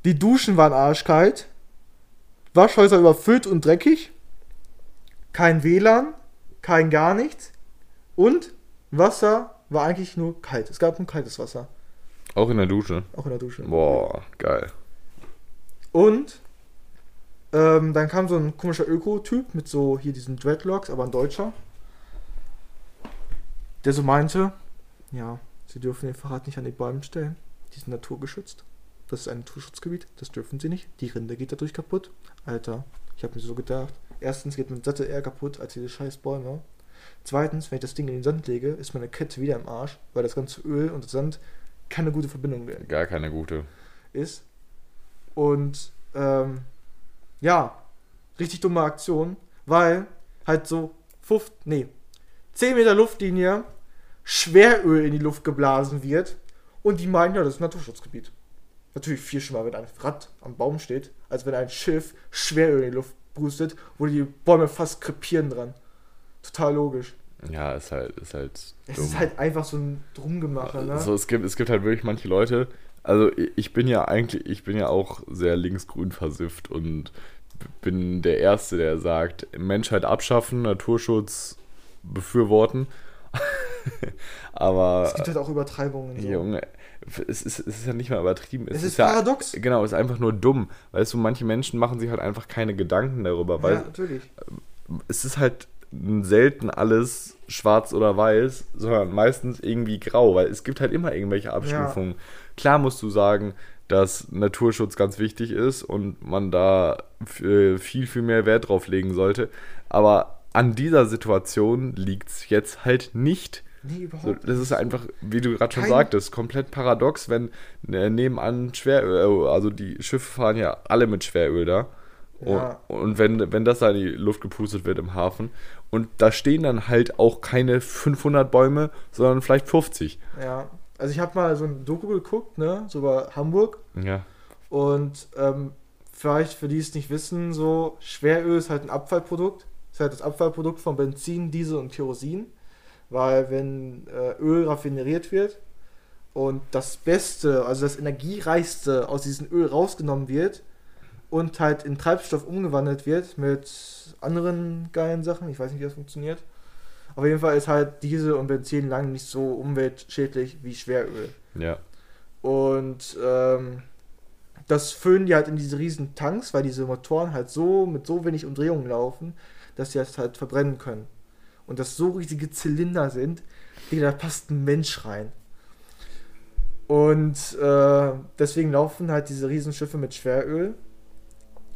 Die Duschen waren arschkalt. Waschhäuser überfüllt und dreckig. Kein WLAN, kein gar nichts. Und Wasser war eigentlich nur kalt. Es gab nur kaltes Wasser, Auch in der Dusche. auch in der Dusche. Boah, geil. Und ähm, dann kam so ein komischer Öko-Typ mit so hier diesen Dreadlocks, aber ein Deutscher. Der so meinte, ja, sie dürfen ihr Fahrrad nicht an die Bäume stellen. Die sind naturgeschützt. Das ist ein Naturschutzgebiet, das dürfen sie nicht. Die Rinde geht dadurch kaputt. Alter, ich habe mir so gedacht. Erstens geht mein Sattel eher kaputt als diese scheiß Bäume. Zweitens, wenn ich das Ding in den Sand lege, ist meine Kette wieder im Arsch, weil das ganze Öl und das Sand keine gute Verbindung mehr Gar keine gute. ist. Und ähm, ja, richtig dumme Aktion, weil halt so 5, nee, 10 Meter Luftlinie Schweröl in die Luft geblasen wird und die meinen, ja, das ist ein Naturschutzgebiet. Natürlich viel schlimmer, wenn ein Rad am Baum steht, als wenn ein Schiff Schweröl in die Luft pustet, wo die Bäume fast krepieren dran. Total logisch. Ja, ist halt, ist halt Es dumm. ist halt einfach so ein Drumgemache, ne? So, es, gibt, es gibt halt wirklich manche Leute, also ich- bin ja eigentlich, ich bin ja auch sehr linksgrün versifft und bin der Erste, der sagt, Menschheit abschaffen, Naturschutz befürworten. Aber es gibt halt auch Übertreibungen. So. Junge, es ist, es ist ja nicht mal übertrieben. Es ist ja, paradox. Genau, es ist einfach nur dumm. Weißt du, manche Menschen machen sich halt einfach keine Gedanken darüber, weil ja, natürlich. es ist halt selten alles schwarz oder weiß, sondern meistens irgendwie grau, weil es gibt halt immer irgendwelche Abstufungen. Klar musst du sagen, dass Naturschutz ganz wichtig ist und man da f- viel, viel mehr Wert drauf legen sollte. Aber an dieser Situation liegt es jetzt halt nicht. Nee, überhaupt So, das ist einfach, wie du gerade schon Kein- sagtest, komplett paradox, wenn äh, nebenan Schweröl, äh, also die Schiffe fahren ja alle mit Schweröl da. Ja. Und, und wenn, wenn das da in die Luft gepustet wird im Hafen und da stehen dann halt auch keine 500 Bäume, sondern vielleicht 50. Ja, also ich habe mal so ein Doku geguckt, ne, so über Hamburg Ja. und ähm, vielleicht für die es nicht wissen, so Schweröl ist halt ein Abfallprodukt, ist halt das Abfallprodukt von Benzin, Diesel und Kerosin, weil wenn äh, Öl raffineriert wird und das Beste, also das Energiereichste aus diesem Öl rausgenommen wird und halt in Treibstoff umgewandelt wird mit anderen geilen Sachen, ich weiß nicht, wie das funktioniert. Auf jeden Fall ist halt Diesel und Benzin lange nicht so umweltschädlich wie Schweröl. Ja. Und ähm, das füllen die halt in diese riesen Tanks, weil diese Motoren halt so mit so wenig Umdrehungen laufen, dass sie das halt verbrennen können. Und das so riesige Zylinder sind, Digga, da passt ein Mensch rein. Und äh, deswegen laufen halt diese Riesenschiffe mit Schweröl.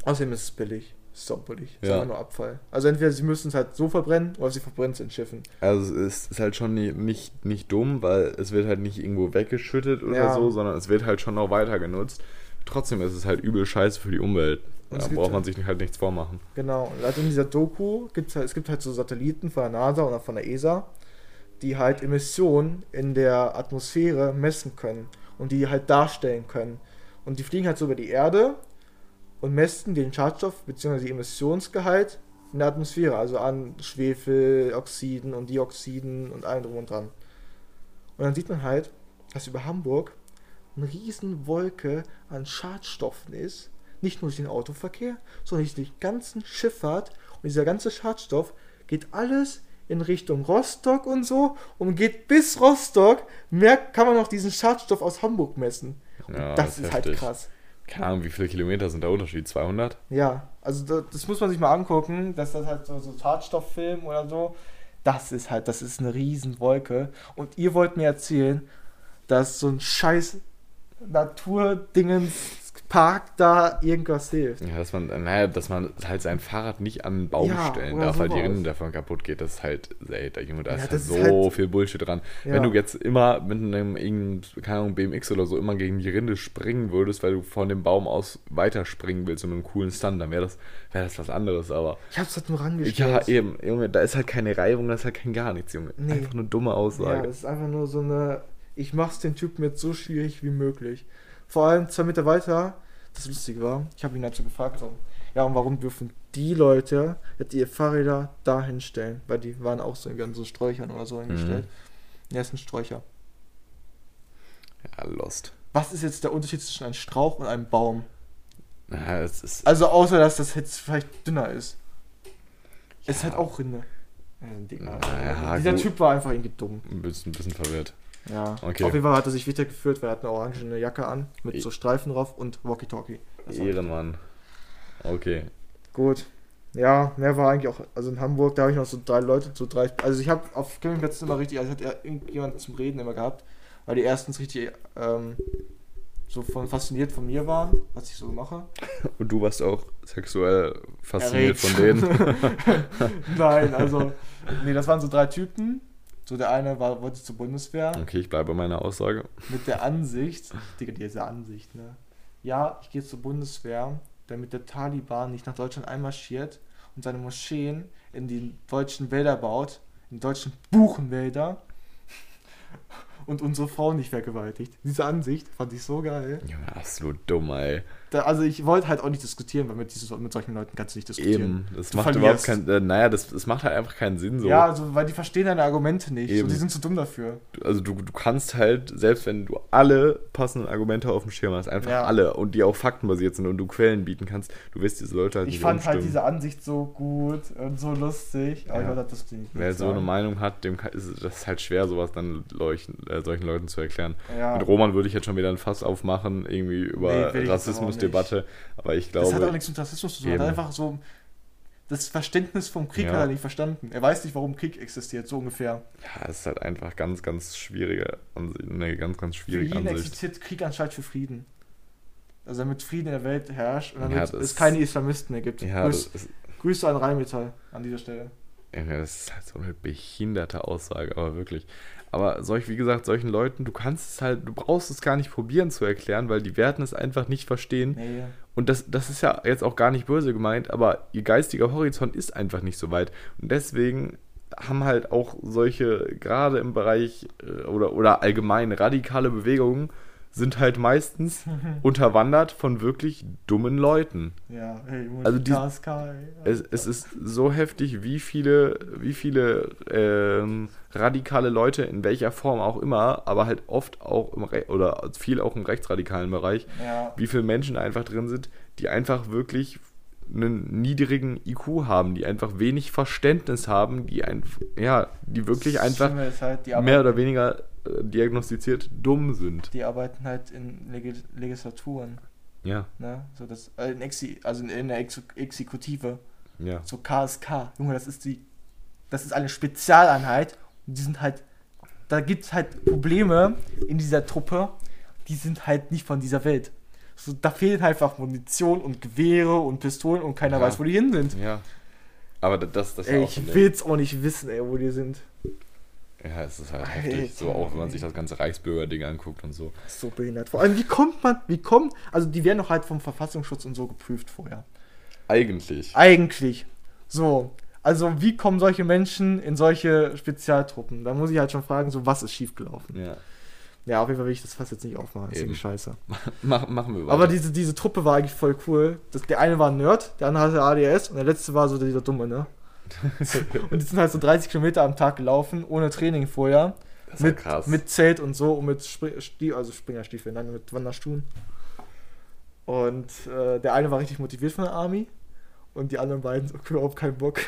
Außerdem ist es billig. Ist so billig. Ist Ja. einfach nur Abfall. Also entweder sie müssen es halt so verbrennen oder sie verbrennen es in Schiffen. Also es ist halt schon nicht, nicht dumm, weil es wird halt nicht irgendwo weggeschüttet oder Ja. so, sondern es wird halt schon noch weiter genutzt. Trotzdem ist es halt übel scheiße für die Umwelt. Und Da braucht man halt- sich halt nichts vormachen. Genau, und halt in dieser Doku gibt es halt, es gibt halt so Satelliten von der NASA oder von der ESA, die halt Emissionen in der Atmosphäre messen können und die halt darstellen können. Und die fliegen halt so über die Erde und messen den Schadstoff bzw. Emissionsgehalt in der Atmosphäre, also an Schwefeloxiden und Dioxiden und allem drum und dran. Und dann sieht man halt, dass über Hamburg eine riesen Wolke an Schadstoffen ist. Nicht nur durch den Autoverkehr, sondern durch die ganzen Schifffahrt. Und dieser ganze Schadstoff geht alles in Richtung Rostock und so und geht bis Rostock. Mehr kann man noch diesen Schadstoff aus Hamburg messen. Und Ja, das ist ist halt heftig. krass. Keine Ahnung, wie viele Kilometer sind der Unterschied? 200? Ja, also das, das muss man sich mal angucken, dass das halt so, so Schadstofffilm oder so, das ist halt, das ist eine Riesenwolke. Und ihr wollt mir erzählen, dass so ein scheiß Naturdingens Park da irgendwas hilft. Ja, dass man, naja, dass man halt sein Fahrrad nicht an einen Baum Ja, stellen darf, weil die. Rinnen davon kaputt geht. Das ist halt, da, Junge, da Ja, ist halt so ist halt- viel Bullshit dran. Ja. Wenn du jetzt immer mit einem, keine Ahnung, BMX oder so immer gegen die Rinde springen würdest, weil du von dem Baum aus weiterspringen willst und einen coolen Stunt, dann wäre das, wäre das was anderes, aber Ich hab's halt nur ja, rangestellt. eben, Junge, da ist halt keine Reibung, da ist halt kein gar nichts, Junge. Nee. Einfach eine dumme Ja, Aussage. das ist einfach nur so eine, ich mach's den Typen jetzt so schwierig wie möglich. Vor allem zwei Meter weiter, das Lustige war, ich habe ihn halt so gefragt, so, ja, und warum dürfen die Leute jetzt ihre Fahrräder da hinstellen? Weil die waren auch so in so Sträuchern oder so hingestellt. Ja, es sind Sträucher. ja, lost. Was ist jetzt der Unterschied zwischen einem Strauch und einem Baum? Ja, es ist, Also außer, dass das jetzt vielleicht dünner ist. Es ist Ja. halt auch Rinde. Ein Ding. Ja, Dieser gut. Typ war einfach irgendwie dumm. ein bisschen, ein bisschen verwirrt. Ja. Okay. Auf jeden Fall hat er sich wieder geführt, weil er hat eine orangene Jacke an mit so Streifen drauf und Walkie-Talkie. Ehrenmann. Okay. Gut. Ja, mehr war eigentlich auch, also in Hamburg, da habe ich noch so drei Leute, so drei, also ich habe auf Campingplätzen immer richtig, also hat er irgendjemand zum Reden immer gehabt, weil die erstens richtig ähm, so von fasziniert von mir waren, was ich so mache. Und du warst auch sexuell fasziniert Erregt. von denen. Nein, also, nee, das waren so drei Typen. So der eine war, wollte zur Bundeswehr Okay, ich bleibe bei meiner Aussage. mit der Ansicht, Digga, diese Ansicht, ne? Ja, ich gehe zur Bundeswehr, damit der Taliban nicht nach Deutschland einmarschiert und seine Moscheen in die deutschen Wälder baut, in deutschen Buchenwälder und unsere Frauen nicht vergewaltigt. Diese Ansicht fand ich so geil. Junge, absolut dumm, ey. Da, also ich wollte halt auch nicht diskutieren, weil mit, dieses, mit solchen Leuten kannst du nicht diskutieren. Eben. Das Du macht verlierst. überhaupt keinen. Äh, naja, das, das macht halt einfach keinen Sinn so. Ja, also weil die verstehen deine Argumente nicht. So, die sind zu dumm dafür. Also du, du kannst halt, selbst wenn du alle passenden Argumente auf dem Schirm hast, einfach Ja. alle und die auch faktenbasiert sind und du Quellen bieten kannst, du wirst diese Leute halt Ich fand halt umstimmen. diese Ansicht so gut und so lustig. Aber Ja. ich wollte das nicht Wer so eine. Meinung hat, dem kann, ist das halt schwer, sowas dann leuchten, äh, solchen Leuten zu erklären. Ja. Mit Roman würde ich jetzt schon wieder ein Fass aufmachen, irgendwie über Nee, will Rassismusdebatte. Aber ich Das hat auch glaube, nichts mit Rassismus zu tun. Er hat einfach so. Das Verständnis vom Krieg Ja. hat er nicht verstanden. Er weiß nicht, warum Krieg existiert, so ungefähr. ja, es ist halt einfach ganz, ganz schwierige Ansicht, eine ganz, ganz Für schwierige ihn Ansicht. existiert Krieg anstatt für Frieden. Also damit Frieden in der Welt herrscht und damit Ja, es keine Islamisten mehr gibt. Ja, Grüß, ist, Grüße an Rheinmetall an dieser Stelle. Ja, das ist halt so eine behinderte Aussage, aber wirklich. Aber solch, wie gesagt, solchen Leuten, du kannst es halt, du brauchst es gar nicht probieren zu erklären, weil die werden es einfach nicht verstehen. Nee. Und das, das ist ja jetzt auch gar nicht böse gemeint, aber ihr geistiger Horizont ist einfach nicht so weit. Und deswegen haben halt auch solche, gerade im Bereich äh, oder, oder allgemein radikale Bewegungen, sind halt meistens unterwandert von wirklich dummen Leuten. Ja, hey, Also die-. Es, es ist so heftig, wie viele, wie viele ähm, radikale Leute in welcher Form auch immer, aber halt oft auch im Re oder viel auch im rechtsradikalen Bereich, Ja. wie viele Menschen einfach drin sind, die einfach wirklich einen niedrigen IQ haben, die einfach wenig Verständnis haben, die einfach, ja, die wirklich einfach halt, die mehr oder weniger äh, diagnostiziert dumm sind. die arbeiten halt in Leg Legislaturen. Ja, Ne? So das, äh, in Exi also in, in der Ex Exekutive. ja. So KSK. Junge, das ist die. Das ist eine Spezialeinheit. Und die sind halt. Da gibt es halt Probleme in dieser Truppe, die sind halt nicht von dieser Welt. So, da fehlen halt einfach Munition und Gewehre und Pistolen und keiner Ja. weiß, wo die hin sind. Ja. Aber das, das ist ja Ey, ein ich Ding. will's auch nicht wissen, ey, wo die sind. Ja, es ist halt Alter, heftig. So auch wenn man sich das ganze Reichsbürger-Ding anguckt und so. So behindert. Vor allem, wie kommt man, wie kommt, also die werden doch halt vom Verfassungsschutz und so geprüft vorher. Eigentlich. Eigentlich. So. Also, wie kommen solche Menschen in solche Spezialtruppen? Da muss ich halt schon fragen, so, was ist schiefgelaufen? Ja. Ja, auf jeden Fall will ich das fast jetzt nicht aufmachen. Das ist scheiße. Mach, machen wir weiter. Aber diese, diese Truppe war eigentlich voll cool. Das, der eine war ein Nerd, der andere hatte ADS und der letzte war so dieser Dumme, ne? und die sind halt so 30 Kilometer am Tag gelaufen, ohne Training vorher. das ist Mit, krass. mit Zelt und so und mit Stie also Springerstiefeln, nein, mit Wanderstuhlen. Und äh, der eine war richtig motiviert von der Army und die anderen beiden so überhaupt keinen Bock.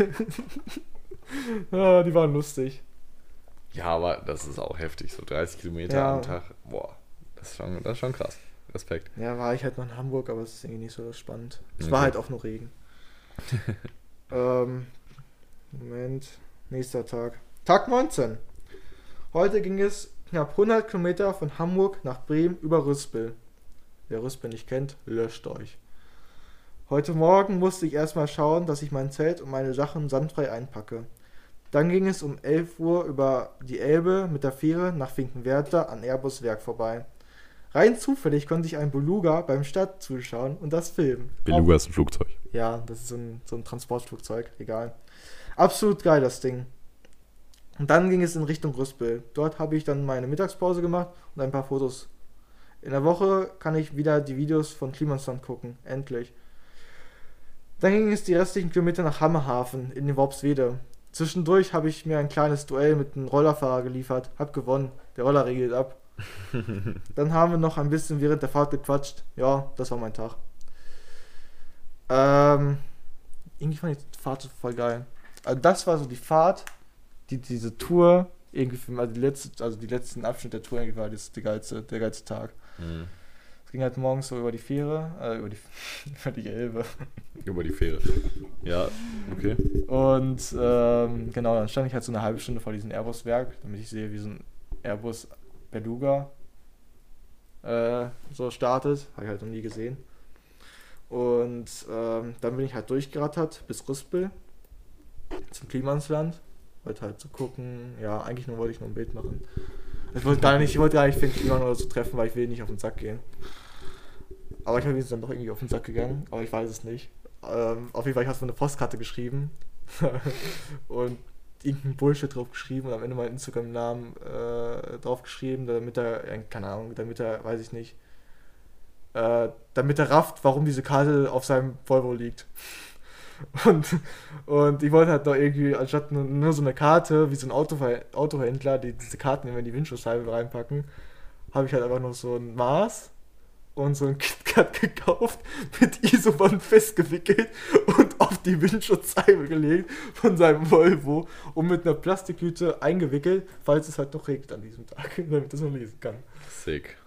ja, die waren lustig. Ja, aber das ist auch heftig. So 30 Kilometer Ja. am Tag. Boah, das ist schon, das ist schon krass. Respekt. Ja, war ich halt noch in Hamburg, aber es ist irgendwie nicht so spannend. Es Okay. war halt auch nur Regen. ähm, Moment, nächster Tag. Tag 19. Heute ging es knapp 100 Kilometer von Hamburg nach Bremen über Rüspel. Wer Rüspel nicht kennt, löscht euch. Heute Morgen musste ich erstmal schauen, dass ich mein Zelt und meine Sachen sandfrei einpacke. Dann ging es um 11 Uhr über die Elbe mit der Fähre nach Finkenwerder an Airbus Werk vorbei. Rein zufällig konnte ich einem Beluga beim Start zuschauen und das filmen. Beluga ist ein Flugzeug. Ja, das ist so ein, so ein Transportflugzeug, egal. Absolut geil, das Ding. Und dann ging es in Richtung Rüspel. Dort habe ich dann meine Mittagspause gemacht und ein paar Fotos. In der Woche kann ich wieder die Videos von Klimansland gucken. Endlich. Dann ging es die restlichen Kilometer nach Hammerhaven in den Worpswede. Zwischendurch habe ich mir ein kleines Duell mit einem Rollerfahrer geliefert. Hab gewonnen. Der Roller regelt ab. Dann haben wir noch ein bisschen während der Fahrt gequatscht. Ja, das war mein Tag. Ähm, irgendwie fand ich die Fahrt so voll geil. Also das war so die Fahrt, die diese Tour irgendwie für also die letzte, also die letzten Abschnitt der Tour irgendwie war das die geilste, der geilste Tag. Mhm. Ging halt morgens so über die Fähre, äh, über die über die Elbe. Über die Fähre. Ja, okay. Und ähm, genau, dann stand ich halt so eine halbe Stunde vor diesem Airbus-Werk, damit ich sehe, wie so ein Airbus Beluga äh, so startet. Habe ich halt noch nie gesehen. Und ähm, dann bin ich halt durchgerattert bis Rüspel zum Klimansland. Wollte halt so gucken. Ja, eigentlich nur wollte ich nur ein Bild machen. Ich wollte gar nicht, ich wollte gar nicht Finn Kliman oder so treffen, weil ich will nicht auf den Sack gehen. Aber ich habe ihn dann doch irgendwie auf den Sack gegangen, aber ich weiß es nicht. Ähm, auf jeden Fall, ich habe so eine Postkarte geschrieben und irgendein Bullshit drauf geschrieben und am Ende meinen Instagram-Namen äh, drauf geschrieben, damit er, äh, keine Ahnung, damit er, weiß ich nicht, äh, damit er rafft, warum diese Karte auf seinem Volvo liegt. Und, und ich wollte halt noch irgendwie, anstatt nur, nur so eine Karte, wie so ein Autover Autohändler, die diese Karten immer in die Windschutzscheibe reinpacken, habe ich halt einfach noch so ein Maß und so ein KitKat gekauft, mit Isoband festgewickelt und auf die Windschutzscheibe gelegt von seinem Volvo und mit einer Plastiktüte eingewickelt, falls es halt noch regnet an diesem Tag, damit es noch lesen kann. Sick.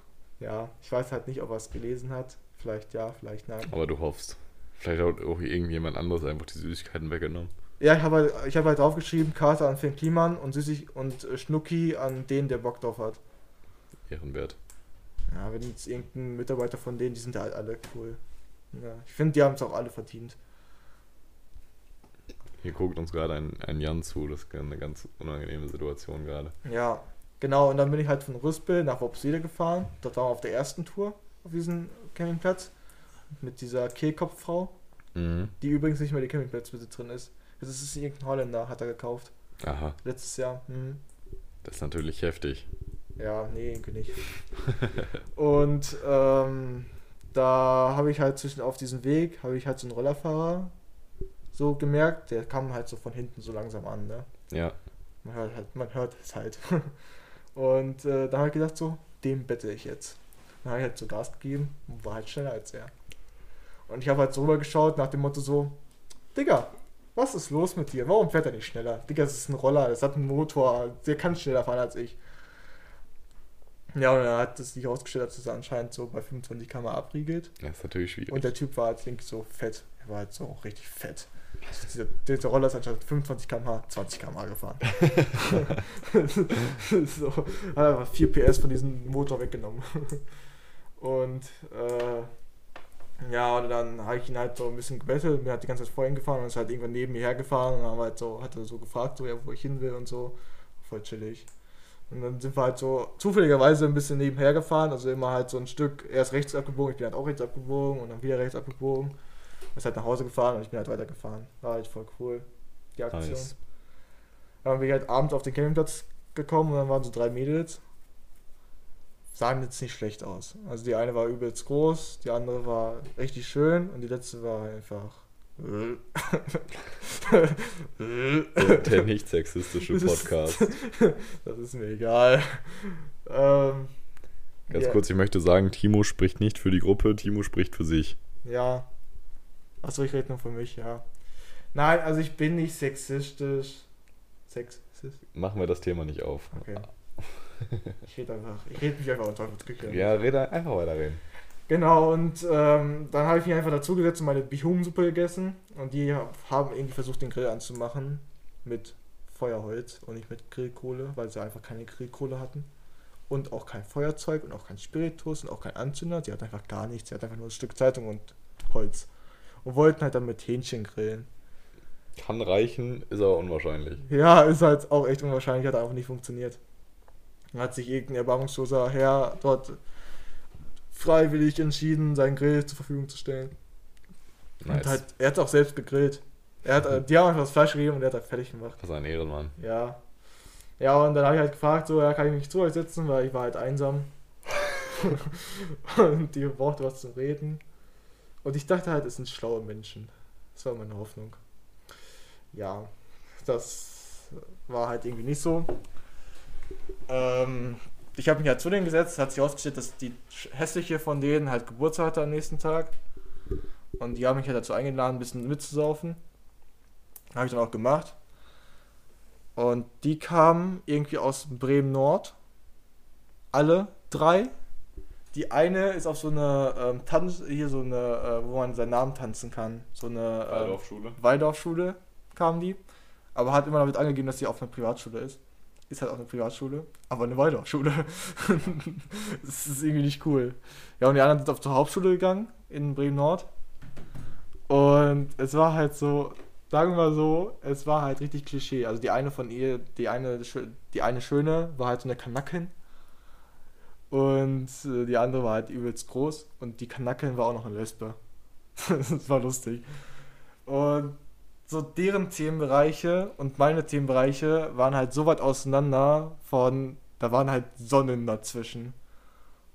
Ja, ich weiß halt nicht, ob er es gelesen hat. Vielleicht ja, vielleicht nein. Aber du hoffst. Vielleicht hat auch irgendjemand anderes einfach die Süßigkeiten weggenommen. Ja, ich habe halt, ich hab halt draufgeschrieben, Karte an Finn Kliman und Süßig und äh, Schnucki an den, der Bock drauf hat. Ehrenwert. Ja, wenn jetzt irgendein Mitarbeiter von denen, die sind ja halt alle cool. Ja, ich finde, die haben es auch alle verdient. Hier guckt uns gerade ein, ein Jan zu. Das ist eine ganz unangenehme Situation gerade. Ja, genau. Und dann bin ich halt von Rüspel nach Worpswede gefahren. Dort waren wir auf der ersten Tour auf diesem Campingplatz. Mit dieser Kehlkopffrau, Mhm. die übrigens nicht mehr die Campingplatzbesitzerin ist. Das ist irgendein Holländer, hat er gekauft. Aha, Letztes Jahr. Mhm. das ist natürlich heftig. Ja, nee, irgendwie nicht. Und ähm, da habe ich halt zwischen auf diesem Weg, habe ich halt so einen Rollerfahrer so gemerkt, der kam halt so von hinten so langsam an, ne? Ja, Man hört halt, man hört es halt. Und äh, da habe ich gedacht, so, dem bette ich jetzt. Dann habe ich halt so Gas gegeben und war halt schneller als er. Und ich habe halt so rüber geschaut nach dem Motto so, Digga, was ist los mit dir? Warum fährt er nicht schneller? Digga, es ist ein Roller, es hat einen Motor, der kann schneller fahren als ich. Ja, und dann hat es sich herausgestellt, dass es anscheinend so bei 25 km abriegelt. das ist natürlich schwierig. Und der Typ war halt irgendwie so fett. Er war halt so richtig fett. Also dieser, dieser Roller ist anstatt 25 km/h 20 km/h gefahren. so, hat einfach 4 PS von diesem Motor weggenommen. Und äh, ja, und dann habe ich ihn halt so ein bisschen gebettelt. Mir hat die ganze Zeit vor ihm gefahren und ist halt irgendwann neben mir hergefahren. Und dann haben halt so, hat er so gefragt, so, ja, wo ich hin will und so. Voll chillig. Und dann sind wir halt so zufälligerweise ein bisschen nebenher gefahren, also immer halt so ein Stück, erst rechts abgebogen, ich bin halt auch rechts abgebogen und dann wieder rechts abgebogen. Ist halt nach Hause gefahren und ich bin halt weitergefahren. War halt voll cool, die Aktion. Nice. Dann bin ich halt abends auf den Campingplatz gekommen und dann waren so drei Mädels. Sahen jetzt nicht schlecht aus. Also die eine war übelst groß, die andere war richtig schön und die letzte war einfach. Der, der nicht sexistische Podcast. Das ist mir egal. Ähm, Ganz ja, kurz, ich möchte sagen, Timo spricht nicht für die Gruppe, Timo spricht für sich. Ja. Achso, ich rede nur für mich, ja. Nein, also ich bin nicht sexistisch. Sexistisch? Machen wir das Thema nicht auf. Okay. Ich rede einfach, ich rede mich einfach unter Teufels Küche. Ja, rede einfach weiter reden. Genau, und ähm, dann habe ich mich einfach dazugesetzt und meine Bihum-Suppe gegessen. Und die haben irgendwie versucht, den Grill anzumachen mit Feuerholz und nicht mit Grillkohle, weil sie einfach keine Grillkohle hatten. Und auch kein Feuerzeug und auch kein Spiritus und auch kein Anzünder. Sie hat einfach gar nichts. Sie hat einfach nur ein Stück Zeitung und Holz. Und wollten halt dann mit Hähnchen grillen. Kann reichen, ist aber unwahrscheinlich. Ja, ist halt auch echt unwahrscheinlich, hat einfach nicht funktioniert. Dann hat sich irgendein erbarmungsloser Herr dort freiwillig entschieden, seinen Grill zur Verfügung zu stellen. Nice. Und halt, er hat auch selbst gegrillt. Er hat, äh, die haben einfach das Fleisch gegeben und er hat halt fertig gemacht. Das ist ein Ehrenmann. Ja. Ja, und dann habe ich halt gefragt, so, ja, kann ich mich zu euch setzen, weil ich war halt einsam. und die brauchte was zum Reden. Und ich dachte halt, es sind schlaue Menschen. Das war meine Hoffnung. Ja, das war halt irgendwie nicht so. Ähm, ich habe mich halt zu denen gesetzt, hat sich ausgestellt, dass die hässliche von denen halt Geburtstag hatte am nächsten Tag. Und die haben mich halt dazu eingeladen, ein bisschen mitzusaufen. Habe ich dann auch gemacht. Und die kamen irgendwie aus Bremen Nord. Alle drei. Die eine ist auf so eine ähm, Tanz, hier so eine, äh, wo man seinen Namen tanzen kann. So eine ähm, Waldorfschule. Waldorfschule kamen die. Aber hat immer damit angegeben, dass sie auf einer Privatschule ist. Ist halt auch eine Privatschule, aber eine Waldorfschule. das ist irgendwie nicht cool. Ja, und die anderen sind auf zur Hauptschule gegangen in Bremen Nord. Und es war halt so, sagen wir mal so, es war halt richtig Klischee. Also die eine von ihr, die eine, die eine Schöne war halt so eine Kanakin. Und äh, die andere war halt übelst groß. Und die Kanakin war auch noch eine Lesbe. das war lustig. Und so deren Themenbereiche und meine Themenbereiche waren halt so weit auseinander von, da waren halt Sonnen dazwischen.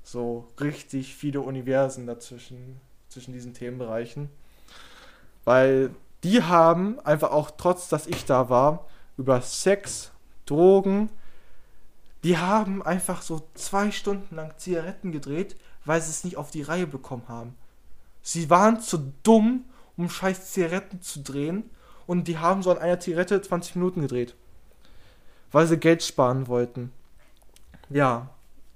So richtig viele Universen dazwischen, zwischen diesen Themenbereichen. Weil die haben einfach auch, trotz dass ich da war, über Sex, Drogen, die haben einfach so zwei Stunden lang Zigaretten gedreht, weil sie es nicht auf die Reihe bekommen haben. Sie waren zu dumm, um scheiß Zigaretten zu drehen und die haben so an einer Zigarette 20 Minuten gedreht. Weil sie Geld sparen wollten. Ja.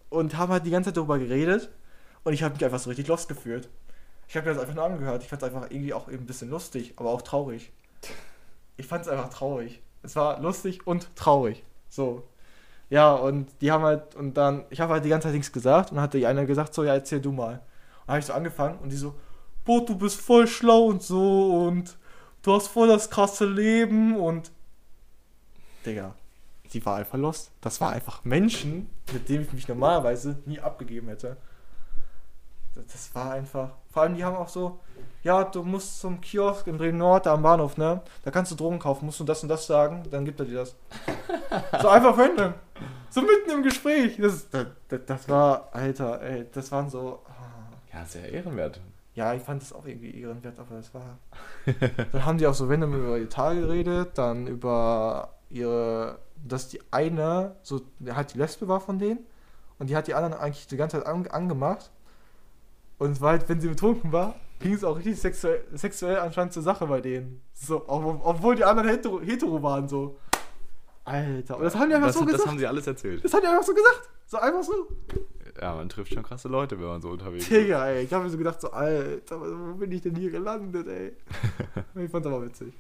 Und haben halt die ganze Zeit darüber geredet und ich habe mich einfach so richtig lost gefühlt. Ich habe mir das einfach nur angehört. Ich fand es einfach irgendwie auch ein bisschen lustig, aber auch traurig. Ich fand es einfach traurig. Es war lustig und traurig. So. Ja, und die haben halt, und dann, ich habe halt die ganze Zeit nichts gesagt und dann hat die eine gesagt, so, ja, erzähl du mal. Und habe ich so angefangen und die so, boah, du bist voll schlau und so und du hast voll das krasse Leben und. Digga, die war einfach lost. Das war einfach Menschen, mit denen ich mich normalerweise nie abgegeben hätte. Das, war einfach. Vor allem, die haben auch so, ja, du musst zum Kiosk in Bremen Nord, da am Bahnhof, ne? Da kannst du Drogen kaufen, musst du das und das sagen, dann gibt er dir das. so einfach random. So mitten im Gespräch. Das, das, das, das war, Alter, ey, das waren so. ah. Ja, sehr ehrenwert. Ja, ich fand das auch irgendwie ehrenwert, aber das war. dann haben die auch so random über ihr Tal geredet, dann über ihre. Dass die eine, so, halt die Lesbe war von denen und die hat die anderen eigentlich die ganze Zeit an, angemacht. Und es war halt, wenn sie betrunken war, ging es auch richtig sexuell, sexuell anscheinend zur Sache bei denen. So, ob- obwohl die anderen hetero, hetero waren, so. Alter, und das haben die einfach das, so das gesagt. haben sie alles erzählt. das haben die einfach so gesagt. So einfach so. Ja, man trifft schon krasse Leute, wenn man so unterwegs ist. Digga, ey, ich habe mir so gedacht, so, Alter, wo bin ich denn hier gelandet, ey? ich fand's aber witzig.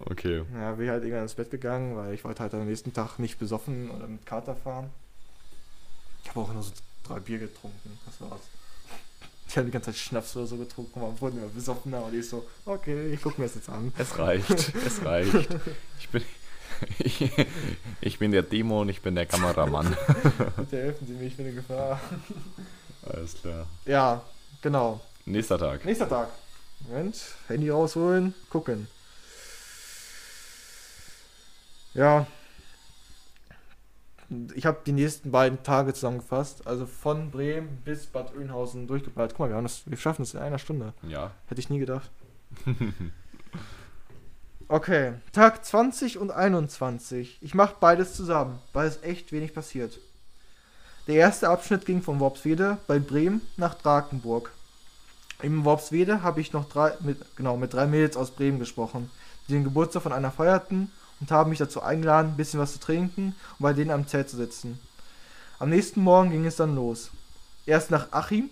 Okay. Ja, bin halt irgendwann ins Bett gegangen, weil ich wollte halt am nächsten Tag nicht besoffen oder mit Kater fahren. Ich habe auch nur so drei Bier getrunken, das war's. Ich habe die ganze Zeit Schnaps oder so getrunken, man wurde immer besoffener und ich so, okay, ich guck mir das jetzt an. Es reicht. es reicht. Ich bin, ich, ich bin der Dämon, ich bin der Kameramann. Bitte helfen Sie mir, ich bin in Gefahr. Alles klar. Ja, genau. Nächster Tag. Nächster Tag. Moment, Handy rausholen, gucken. Ja. Ich habe die nächsten beiden Tage zusammengefasst. Also von Bremen bis Bad Oeynhausen durchgeballert. Guck mal, wir, haben das, wir schaffen das in einer Stunde. Ja. Hätte ich nie gedacht. Okay, Tag 20 und 21. Ich mache beides zusammen, weil es echt wenig passiert. Der erste Abschnitt ging von Worpswede bei Bremen nach Drakenburg. Im Worpswede habe ich noch drei, mit, genau, mit drei Mädels aus Bremen gesprochen, die den Geburtstag von einer feierten und haben mich dazu eingeladen, ein bisschen was zu trinken und bei denen am Zelt zu sitzen. Am nächsten Morgen ging es dann los. Erst nach Achim,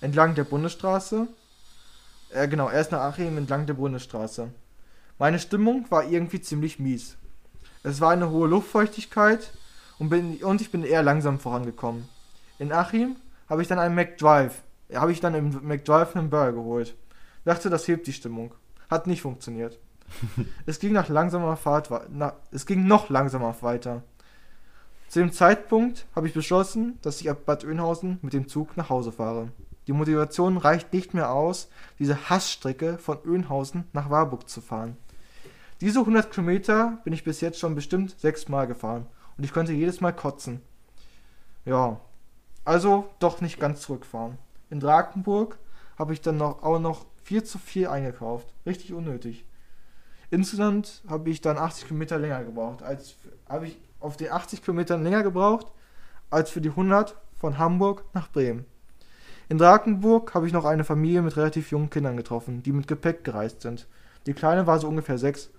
entlang der Bundesstraße. Äh, genau, erst nach Achim entlang der Bundesstraße. Meine Stimmung war irgendwie ziemlich mies. Es war eine hohe Luftfeuchtigkeit und, bin, und ich bin eher langsam vorangekommen. In Achim habe ich dann einen McDrive, habe ich dann im McDrive einen Burger geholt. Dachte, das hebt die Stimmung. Hat nicht funktioniert. es ging nach langsamer Fahrt, na, es ging noch langsamer weiter. Zu dem Zeitpunkt habe ich beschlossen, dass ich ab Bad Oeynhausen mit dem Zug nach Hause fahre. Die Motivation reicht nicht mehr aus, diese Hassstrecke von Oeynhausen nach Warburg zu fahren. Diese 100 Kilometer bin ich bis jetzt schon bestimmt sechsmal gefahren und ich könnte jedes Mal kotzen. Ja, also doch nicht ganz zurückfahren. In Drakenburg habe ich dann noch, auch noch viel zu viel eingekauft. Richtig unnötig. Insgesamt habe ich dann 80 Kilometer länger gebraucht. Als habe ich auf den 80 Kilometern länger gebraucht als für die 100 von Hamburg nach Bremen. In Drakenburg habe ich noch eine Familie mit relativ jungen Kindern getroffen, die mit Gepäck gereist sind. Die Kleine war so ungefähr sechs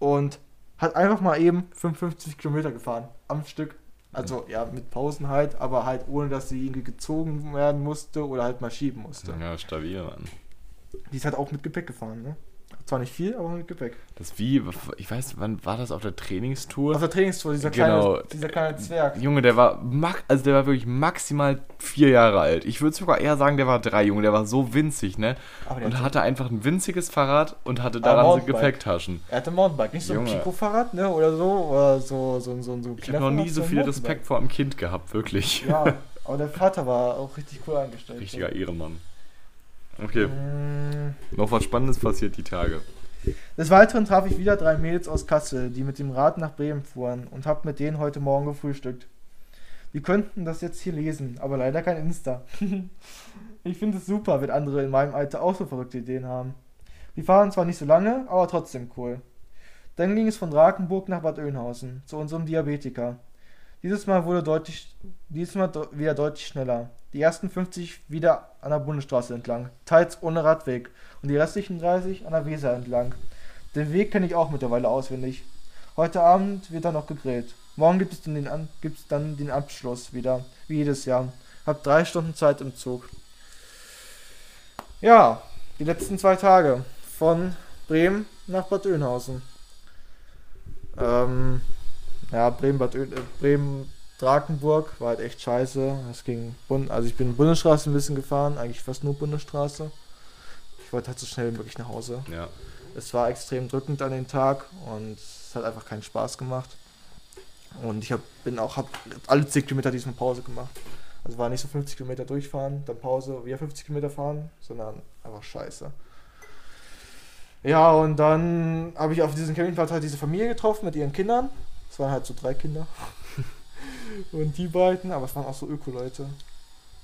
und hat einfach mal eben 55 Kilometer gefahren am Stück. Also ja, mit Pausen halt, aber halt ohne, dass sie irgendwie gezogen werden musste oder halt mal schieben musste. Ja, stabil, Mann. Die ist halt auch mit Gepäck gefahren, ne? Zwar nicht viel, aber mit Gepäck. Das wie, ich weiß, wann war das auf der Trainingstour? Auf der Trainingstour, dieser, Genau. kleine, dieser kleine Zwerg. Junge, der war, also der war wirklich maximal vier Jahre alt. Ich würde sogar eher sagen, der war drei, Junge. Der war so winzig, ne? Und hatte- einfach ein winziges Fahrrad und hatte daran so. Gepäcktaschen. Er hatte ein Mountainbike, nicht so ein Junge. Pico-Fahrrad, ne? Oder so, oder so, so, so, so ein Ich habe noch nie so viel Respekt vor einem Kind gehabt, wirklich. Ja, aber der Vater war auch richtig cool eingestellt. Richtiger Ehrenmann. Okay, Mm. noch was Spannendes passiert die Tage. Des Weiteren traf ich wieder drei Mädels aus Kassel, die mit dem Rad nach Bremen fuhren und hab mit denen heute Morgen gefrühstückt. Die könnten das jetzt hier lesen, aber leider kein Insta. ich finde es super, wenn andere in meinem Alter auch so verrückte Ideen haben. Die fahren zwar nicht so lange, aber trotzdem cool. Dann ging es von Drakenburg nach Bad Oeynhausen, zu unserem Diabetiker. Dieses Mal wurde deutlich, dieses Mal de wieder deutlich schneller. Die ersten 50 wieder an der Bundesstraße entlang, teils ohne Radweg, und die restlichen 30 an der Weser entlang. Den Weg kenne ich auch mittlerweile auswendig. Heute Abend wird dann noch gegrillt. Morgen gibt es dann den, An gibt's dann den Abschluss wieder, wie jedes Jahr. Hab drei Stunden Zeit im Zug. Ja, die letzten zwei Tage von Bremen nach Bad Oeynhausen. Ähm, ja, Bremen, Bad Oe äh, Bremen, Drakenburg war halt echt scheiße. Es ging, Bund also ich bin Bundesstraße ein bisschen gefahren, eigentlich fast nur Bundesstraße. Ich wollte halt so schnell wie möglich nach Hause. Ja. Es war extrem drückend an den Tag und es hat einfach keinen Spaß gemacht. Und ich hab, bin auch, hab alle 10 Kilometer diesmal Pause gemacht. Also war nicht so 50 Kilometer durchfahren, dann Pause, wieder 50 Kilometer fahren, sondern einfach scheiße. Ja, und dann habe ich auf diesem Campingplatz halt diese Familie getroffen mit ihren Kindern. Es waren halt so drei Kinder. Und die beiden, aber es waren auch so Öko-Leute.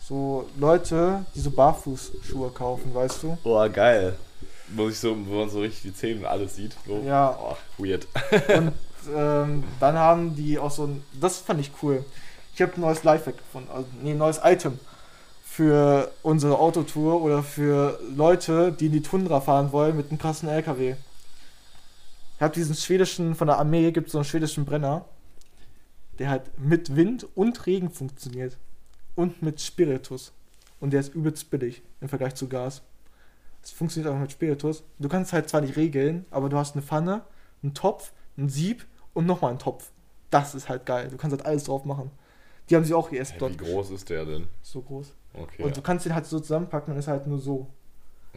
So Leute, die so Barfußschuhe kaufen, weißt du? Boah, geil. Wo, ich so, wo man so richtig die Zähne und alles sieht. So. Ja. Oh, weird. Und ähm, dann haben die auch so ein. Das fand ich cool. Ich habe ein neues Lifehack gefunden. Also, nee, ein neues Item für unsere Autotour oder für Leute, die in die Tundra fahren wollen mit einem krassen LKW. Ich habe diesen schwedischen, von der Armee gibt es so einen schwedischen Brenner, der halt mit Wind und Regen funktioniert. Und mit Spiritus. Und der ist übelst billig im Vergleich zu Gas. Es funktioniert auch mit Spiritus. Du kannst halt zwar nicht regeln, aber du hast eine Pfanne, einen Topf, ein Sieb und nochmal einen Topf. Das ist halt geil. Du kannst halt alles drauf machen. Die haben sich auch erst Hey, dort wie groß ist der denn? so groß. Okay. Und du kannst den halt so zusammenpacken und ist halt nur so.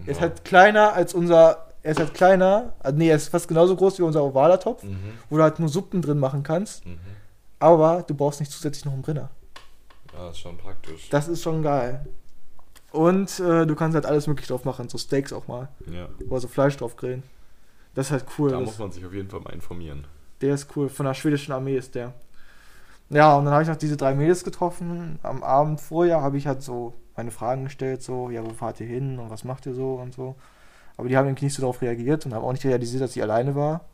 Er ist Ja. halt kleiner als unser. Er ist halt kleiner. äh, Nee, er ist fast genauso groß wie unser ovaler Topf, Mhm. wo du halt nur Suppen drin machen kannst. Mhm. Aber du brauchst nicht zusätzlich noch einen Brenner. Ja, ist schon praktisch. Das ist schon geil. Und äh, du kannst halt alles möglich drauf machen. So Steaks auch mal. Ja. Oder so Fleisch drauf grillen. Das ist halt cool. Da das, muss man sich auf jeden Fall mal informieren. Der ist cool. Von der schwedischen Armee ist der. Ja, und dann habe ich noch diese drei Mädels getroffen. Am Abend vorher habe ich halt so meine Fragen gestellt, so, ja, wo fahrt ihr hin und was macht ihr so und so. Aber die haben irgendwie nicht so darauf reagiert und haben auch nicht realisiert, dass ich alleine war.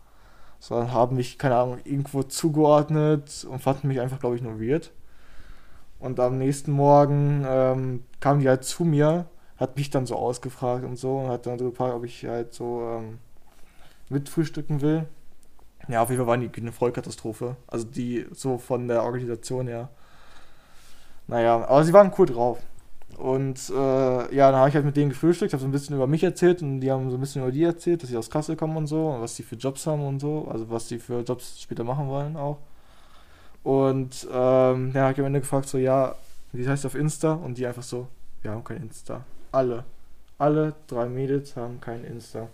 Sondern haben mich, keine Ahnung, irgendwo zugeordnet und fanden mich einfach, glaube ich, nur weird. Und am nächsten Morgen ähm, kam die halt zu mir, hat mich dann so ausgefragt und so und hat dann so gefragt, ob ich halt so ähm, mitfrühstücken will. Ja, auf jeden Fall war die eine Vollkatastrophe. Also die so von der Organisation her. Naja, aber sie waren cool drauf. Und äh, ja, dann habe ich halt mit denen gefrühstückt, habe so ein bisschen über mich erzählt und die haben so ein bisschen über die erzählt, dass sie aus Kassel kommen und so und was die für Jobs haben und so, also was die für Jobs später machen wollen auch. Und ähm, ja, habe ich am Ende gefragt, so, ja, wie heißt auf Insta? Und die einfach so, wir haben kein Insta. Alle. Alle drei Mädels haben kein Insta.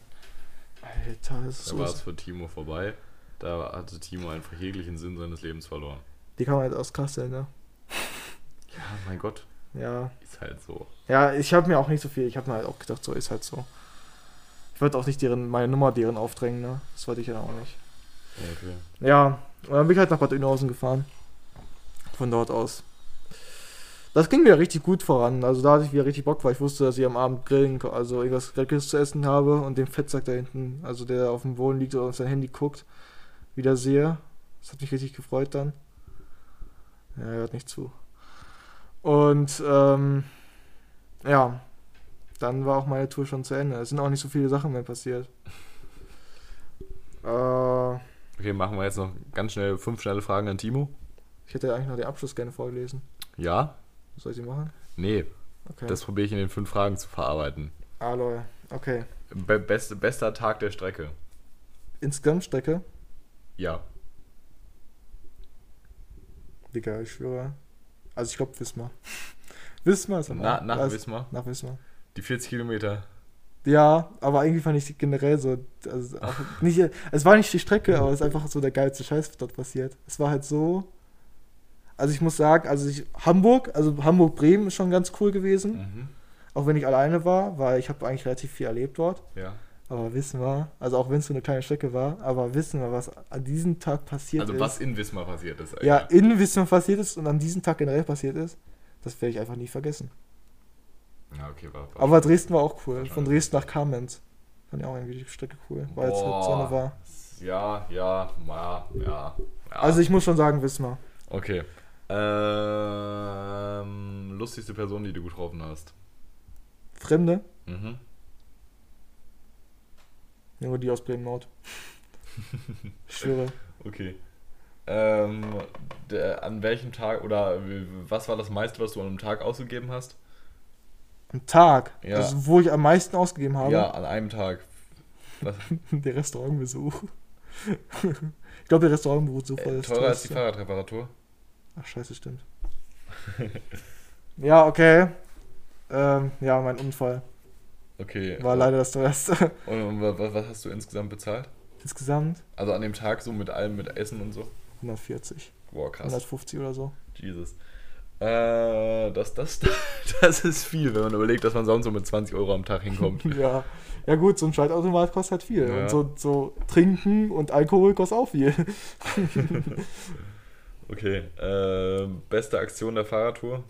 Alter, das ist Da war es für Timo vorbei. Da hatte Timo einfach jeglichen Sinn seines Lebens verloren. Die kommen halt aus Kassel, ne? Ja, mein Gott. Ja. Ist halt so. Ja, ich habe mir auch nicht so viel, ich habe mir halt auch gedacht, so ist halt so. Ich wollte auch nicht deren, meine Nummer deren aufdrängen, ne? Das wollte ich ja auch nicht. Okay. Ja, und dann bin ich halt nach Bad Oeynhausen gefahren. Von dort aus. Das ging wieder richtig gut voran. Also da hatte ich wieder richtig Bock, weil ich wusste, dass ich am Abend grillen, also irgendwas Leckeres zu essen habe und den Fettsack da hinten, also der auf dem Boden liegt auf sein Handy guckt, wieder sehe. Das hat mich richtig gefreut dann. Ja, er hört nicht zu. Und ähm, ja, dann war auch meine Tour schon zu Ende. Es sind auch nicht so viele Sachen mehr passiert. Äh, Okay, machen wir jetzt noch ganz schnell fünf schnelle Fragen an Timo. ich hätte eigentlich noch den Abschluss gerne vorgelesen. Ja? Soll ich die machen? Nee, Okay. das probiere ich in den fünf Fragen zu verarbeiten. ah, lol. Okay. Be beste, bester Tag der Strecke. Insgesamt Strecke. Ja. Digga, ich schwöre. Also ich glaube Wismar. Wismar ist am Na, nach Was? Wismar. Nach Wismar. Die 40 Kilometer. Ja, aber irgendwie fand ich generell so, also nicht, es war nicht die Strecke, aber es ist einfach so der geilste Scheiß, was dort passiert. Es war halt so, also ich muss sagen, also ich, Hamburg, also Hamburg-Bremen ist schon ganz cool gewesen, Mhm. auch wenn ich alleine war, weil ich habe eigentlich relativ viel erlebt dort. Ja. Aber wissen wir, also auch wenn es so eine kleine Strecke war, aber wissen wir, was an diesem Tag passiert Also ist. was in Wismar passiert ist. ja, Alter. in Wismar passiert ist und an diesem Tag generell passiert ist, das werde ich einfach nie vergessen. Ja, okay, war, war Aber Dresden war auch cool. war Von Dresden nach Kamenz. Fand ich auch irgendwie die Strecke cool, weil es halt. Sonne war. Ja, ja, ja, ja. ja. Also ich muss schon sagen, Wismar. Okay. Ähm, lustigste Person, die du getroffen hast. Fremde, Mhm. Nur die aus Bremen Nord. ich schwöre. Okay. Ähm, der, an welchem Tag oder was war das meiste, was du an einem Tag ausgegeben hast? Am Tag, Ja. also wo ich am meisten ausgegeben habe, Ja, an einem Tag. Der Restaurantbesuch. ich glaube, der Restaurantbesuch war äh, das teurer als die. Fahrradreparatur? Ach, scheiße, stimmt. ja, okay. Ähm, ja, mein Unfall Okay. war leider das teuerste. Und, und wa- wa- was hast du insgesamt bezahlt? Insgesamt Also an dem Tag so mit allem, mit Essen und so? 140, Boah, krass. 150 oder so. Jesus. Äh, das, das, das ist viel, wenn man überlegt, dass man sonst so mit 20 Euro am Tag hinkommt. Ja. Ja gut, so ein Schaltautomat kostet halt viel. Ja. Und so, so Trinken und Alkohol kostet auch viel. Okay. Äh, beste Aktion der Fahrradtour?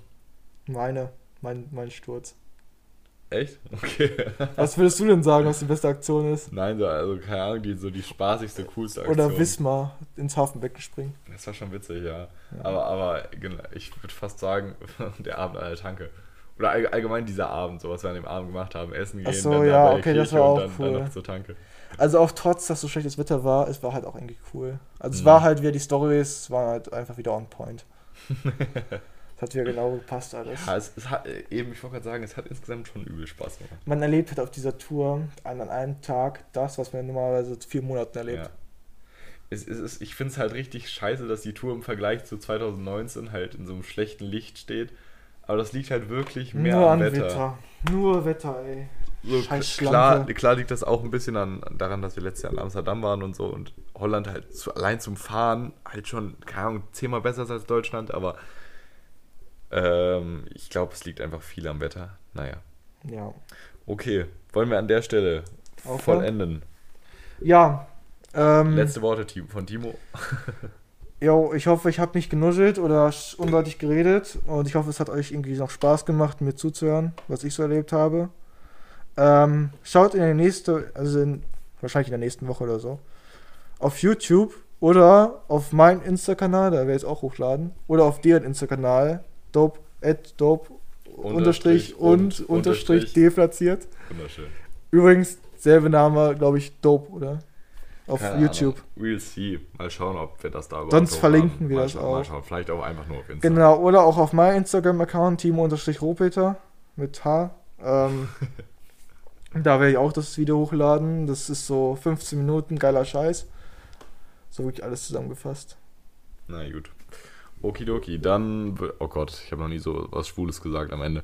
Meine, mein, mein Sturz. Echt? Okay. Was würdest du denn sagen, was die beste Aktion ist? Nein, so, also keine Ahnung, die so die spaßigste, coolste Aktion. Oder Wismar ins Hafenbecken springen. Das war schon witzig, ja. Aber, aber genau, ich würde fast sagen, der Abend an der Tanke. Oder all, allgemein dieser Abend, so was wir an dem Abend gemacht haben. Essen Ach gehen, so, dann ja, da bei der okay, das war und auch dann, cool. dann noch zur Tanke. Also auch trotz, dass so schlechtes Wetter war, es war halt auch irgendwie cool. Also es Mhm. war halt wieder die Stories, waren halt einfach wieder on point. Es hat wieder genau gepasst alles. Ja, es, es hat, eben, ich wollte gerade sagen, es hat insgesamt schon übel Spaß gemacht. Man erlebt halt auf dieser Tour an, an einem Tag das, was man normalerweise vier Monaten erlebt. Ja. Es, es ist, ich finde es halt richtig scheiße, dass die Tour im Vergleich zu 2019 halt in so einem schlechten Licht steht. Aber das liegt halt wirklich mehr Nur am an Wetter. Wetter. Nur Wetter, ey. So, Scheiß klar, klar liegt das auch ein bisschen an, daran, dass wir letztes Jahr in Amsterdam waren und so und Holland halt zu, allein zum Fahren halt schon, keine Ahnung, zehnmal besser ist als Deutschland, aber ähm, ich glaube, es liegt einfach viel am Wetter. Naja. Ja. Okay, wollen wir an der Stelle Aufhören? vollenden. Ja. Ähm, Letzte Worte von Timo. Jo, ich hoffe, ich habe nicht genuschelt oder unseitig geredet und ich hoffe, es hat euch irgendwie noch Spaß gemacht, mir zuzuhören, was ich so erlebt habe. Ähm, schaut in der nächste, also in, wahrscheinlich in der nächsten Woche oder so, auf YouTube oder auf meinen Insta-Kanal, da werde ich es auch hochladen, oder auf deren Insta-Kanal, dope, at dope, unterstrich und, unterstrich deplatziert. Wunderschön. Übrigens, selbe Name, glaube ich, dope, oder? Auf Keine YouTube. Ahnung. We'll see. Mal schauen, ob wir das da überhaupt Sonst verlinken wir mal das schauen, Mal auch. schauen. Vielleicht auch einfach nur auf Instagram. Genau, oder auch auf meinem Instagram-Account, Timo-Ropeter. mit H. Ähm, da werde ich auch das Video hochladen. Das ist so 15 Minuten, geiler Scheiß. So wirklich alles zusammengefasst. Na gut. Okidoki, dann. Oh Gott, ich habe noch nie so was Schwules gesagt am Ende.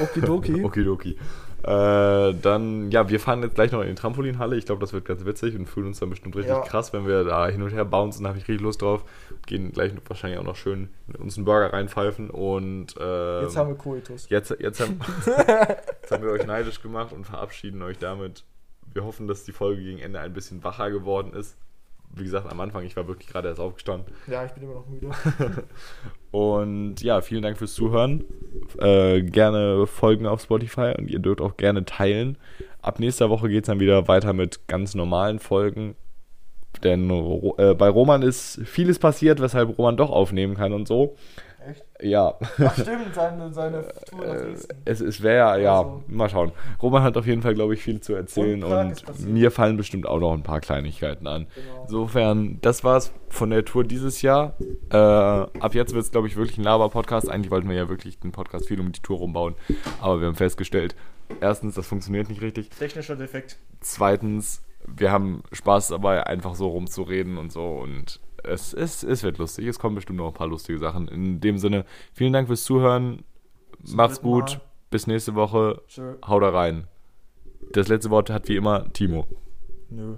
Okidoki. Okidoki. Äh, dann, ja, wir fahren jetzt gleich noch in die Trampolinhalle. Ich glaube, das wird ganz witzig und fühlen uns dann bestimmt richtig Ja. krass, wenn wir da hin und her bouncen. Da habe ich richtig Lust drauf. Gehen gleich wahrscheinlich auch noch schön uns einen Burger reinpfeifen und. ähm, Jetzt haben wir Koitus. Jetzt, jetzt, haben, jetzt haben wir euch neidisch gemacht und verabschieden euch damit. Wir hoffen, dass die Folge gegen Ende ein bisschen wacher geworden ist. Wie gesagt, am Anfang, ich war wirklich gerade erst aufgestanden. Ja, ich bin immer noch müde. Und ja, vielen Dank fürs Zuhören. Äh, gerne folgen auf Spotify und ihr dürft auch gerne teilen. Ab nächster Woche geht es dann wieder weiter mit ganz normalen Folgen. Denn äh, bei Roman ist vieles passiert, weshalb Roman doch aufnehmen kann und so. Echt? Ja. Ach stimmt, seine, seine Tour nach Äh, Dresden. es, es wäre, ja, Also- mal schauen. Roman hat auf jeden Fall, glaube ich, viel zu erzählen Und und, mir fallen bestimmt auch noch ein paar Kleinigkeiten an. Genau. Insofern, das war's von der Tour dieses Jahr. Äh, ab jetzt wird es, glaube ich, wirklich ein Laber-Podcast. Eigentlich wollten wir ja wirklich den Podcast viel um die Tour rumbauen. Aber wir haben festgestellt, erstens, das funktioniert nicht richtig. Technischer Defekt. Zweitens, wir haben Spaß dabei, einfach so rumzureden und so. Und es, es, es wird lustig. Es kommen bestimmt noch ein paar lustige Sachen. In dem Sinne, vielen Dank fürs Zuhören. Macht's dritten gut. Mal. Bis nächste Woche. Tschö. Haut da rein. Das letzte Wort hat wie immer Timo. Nö.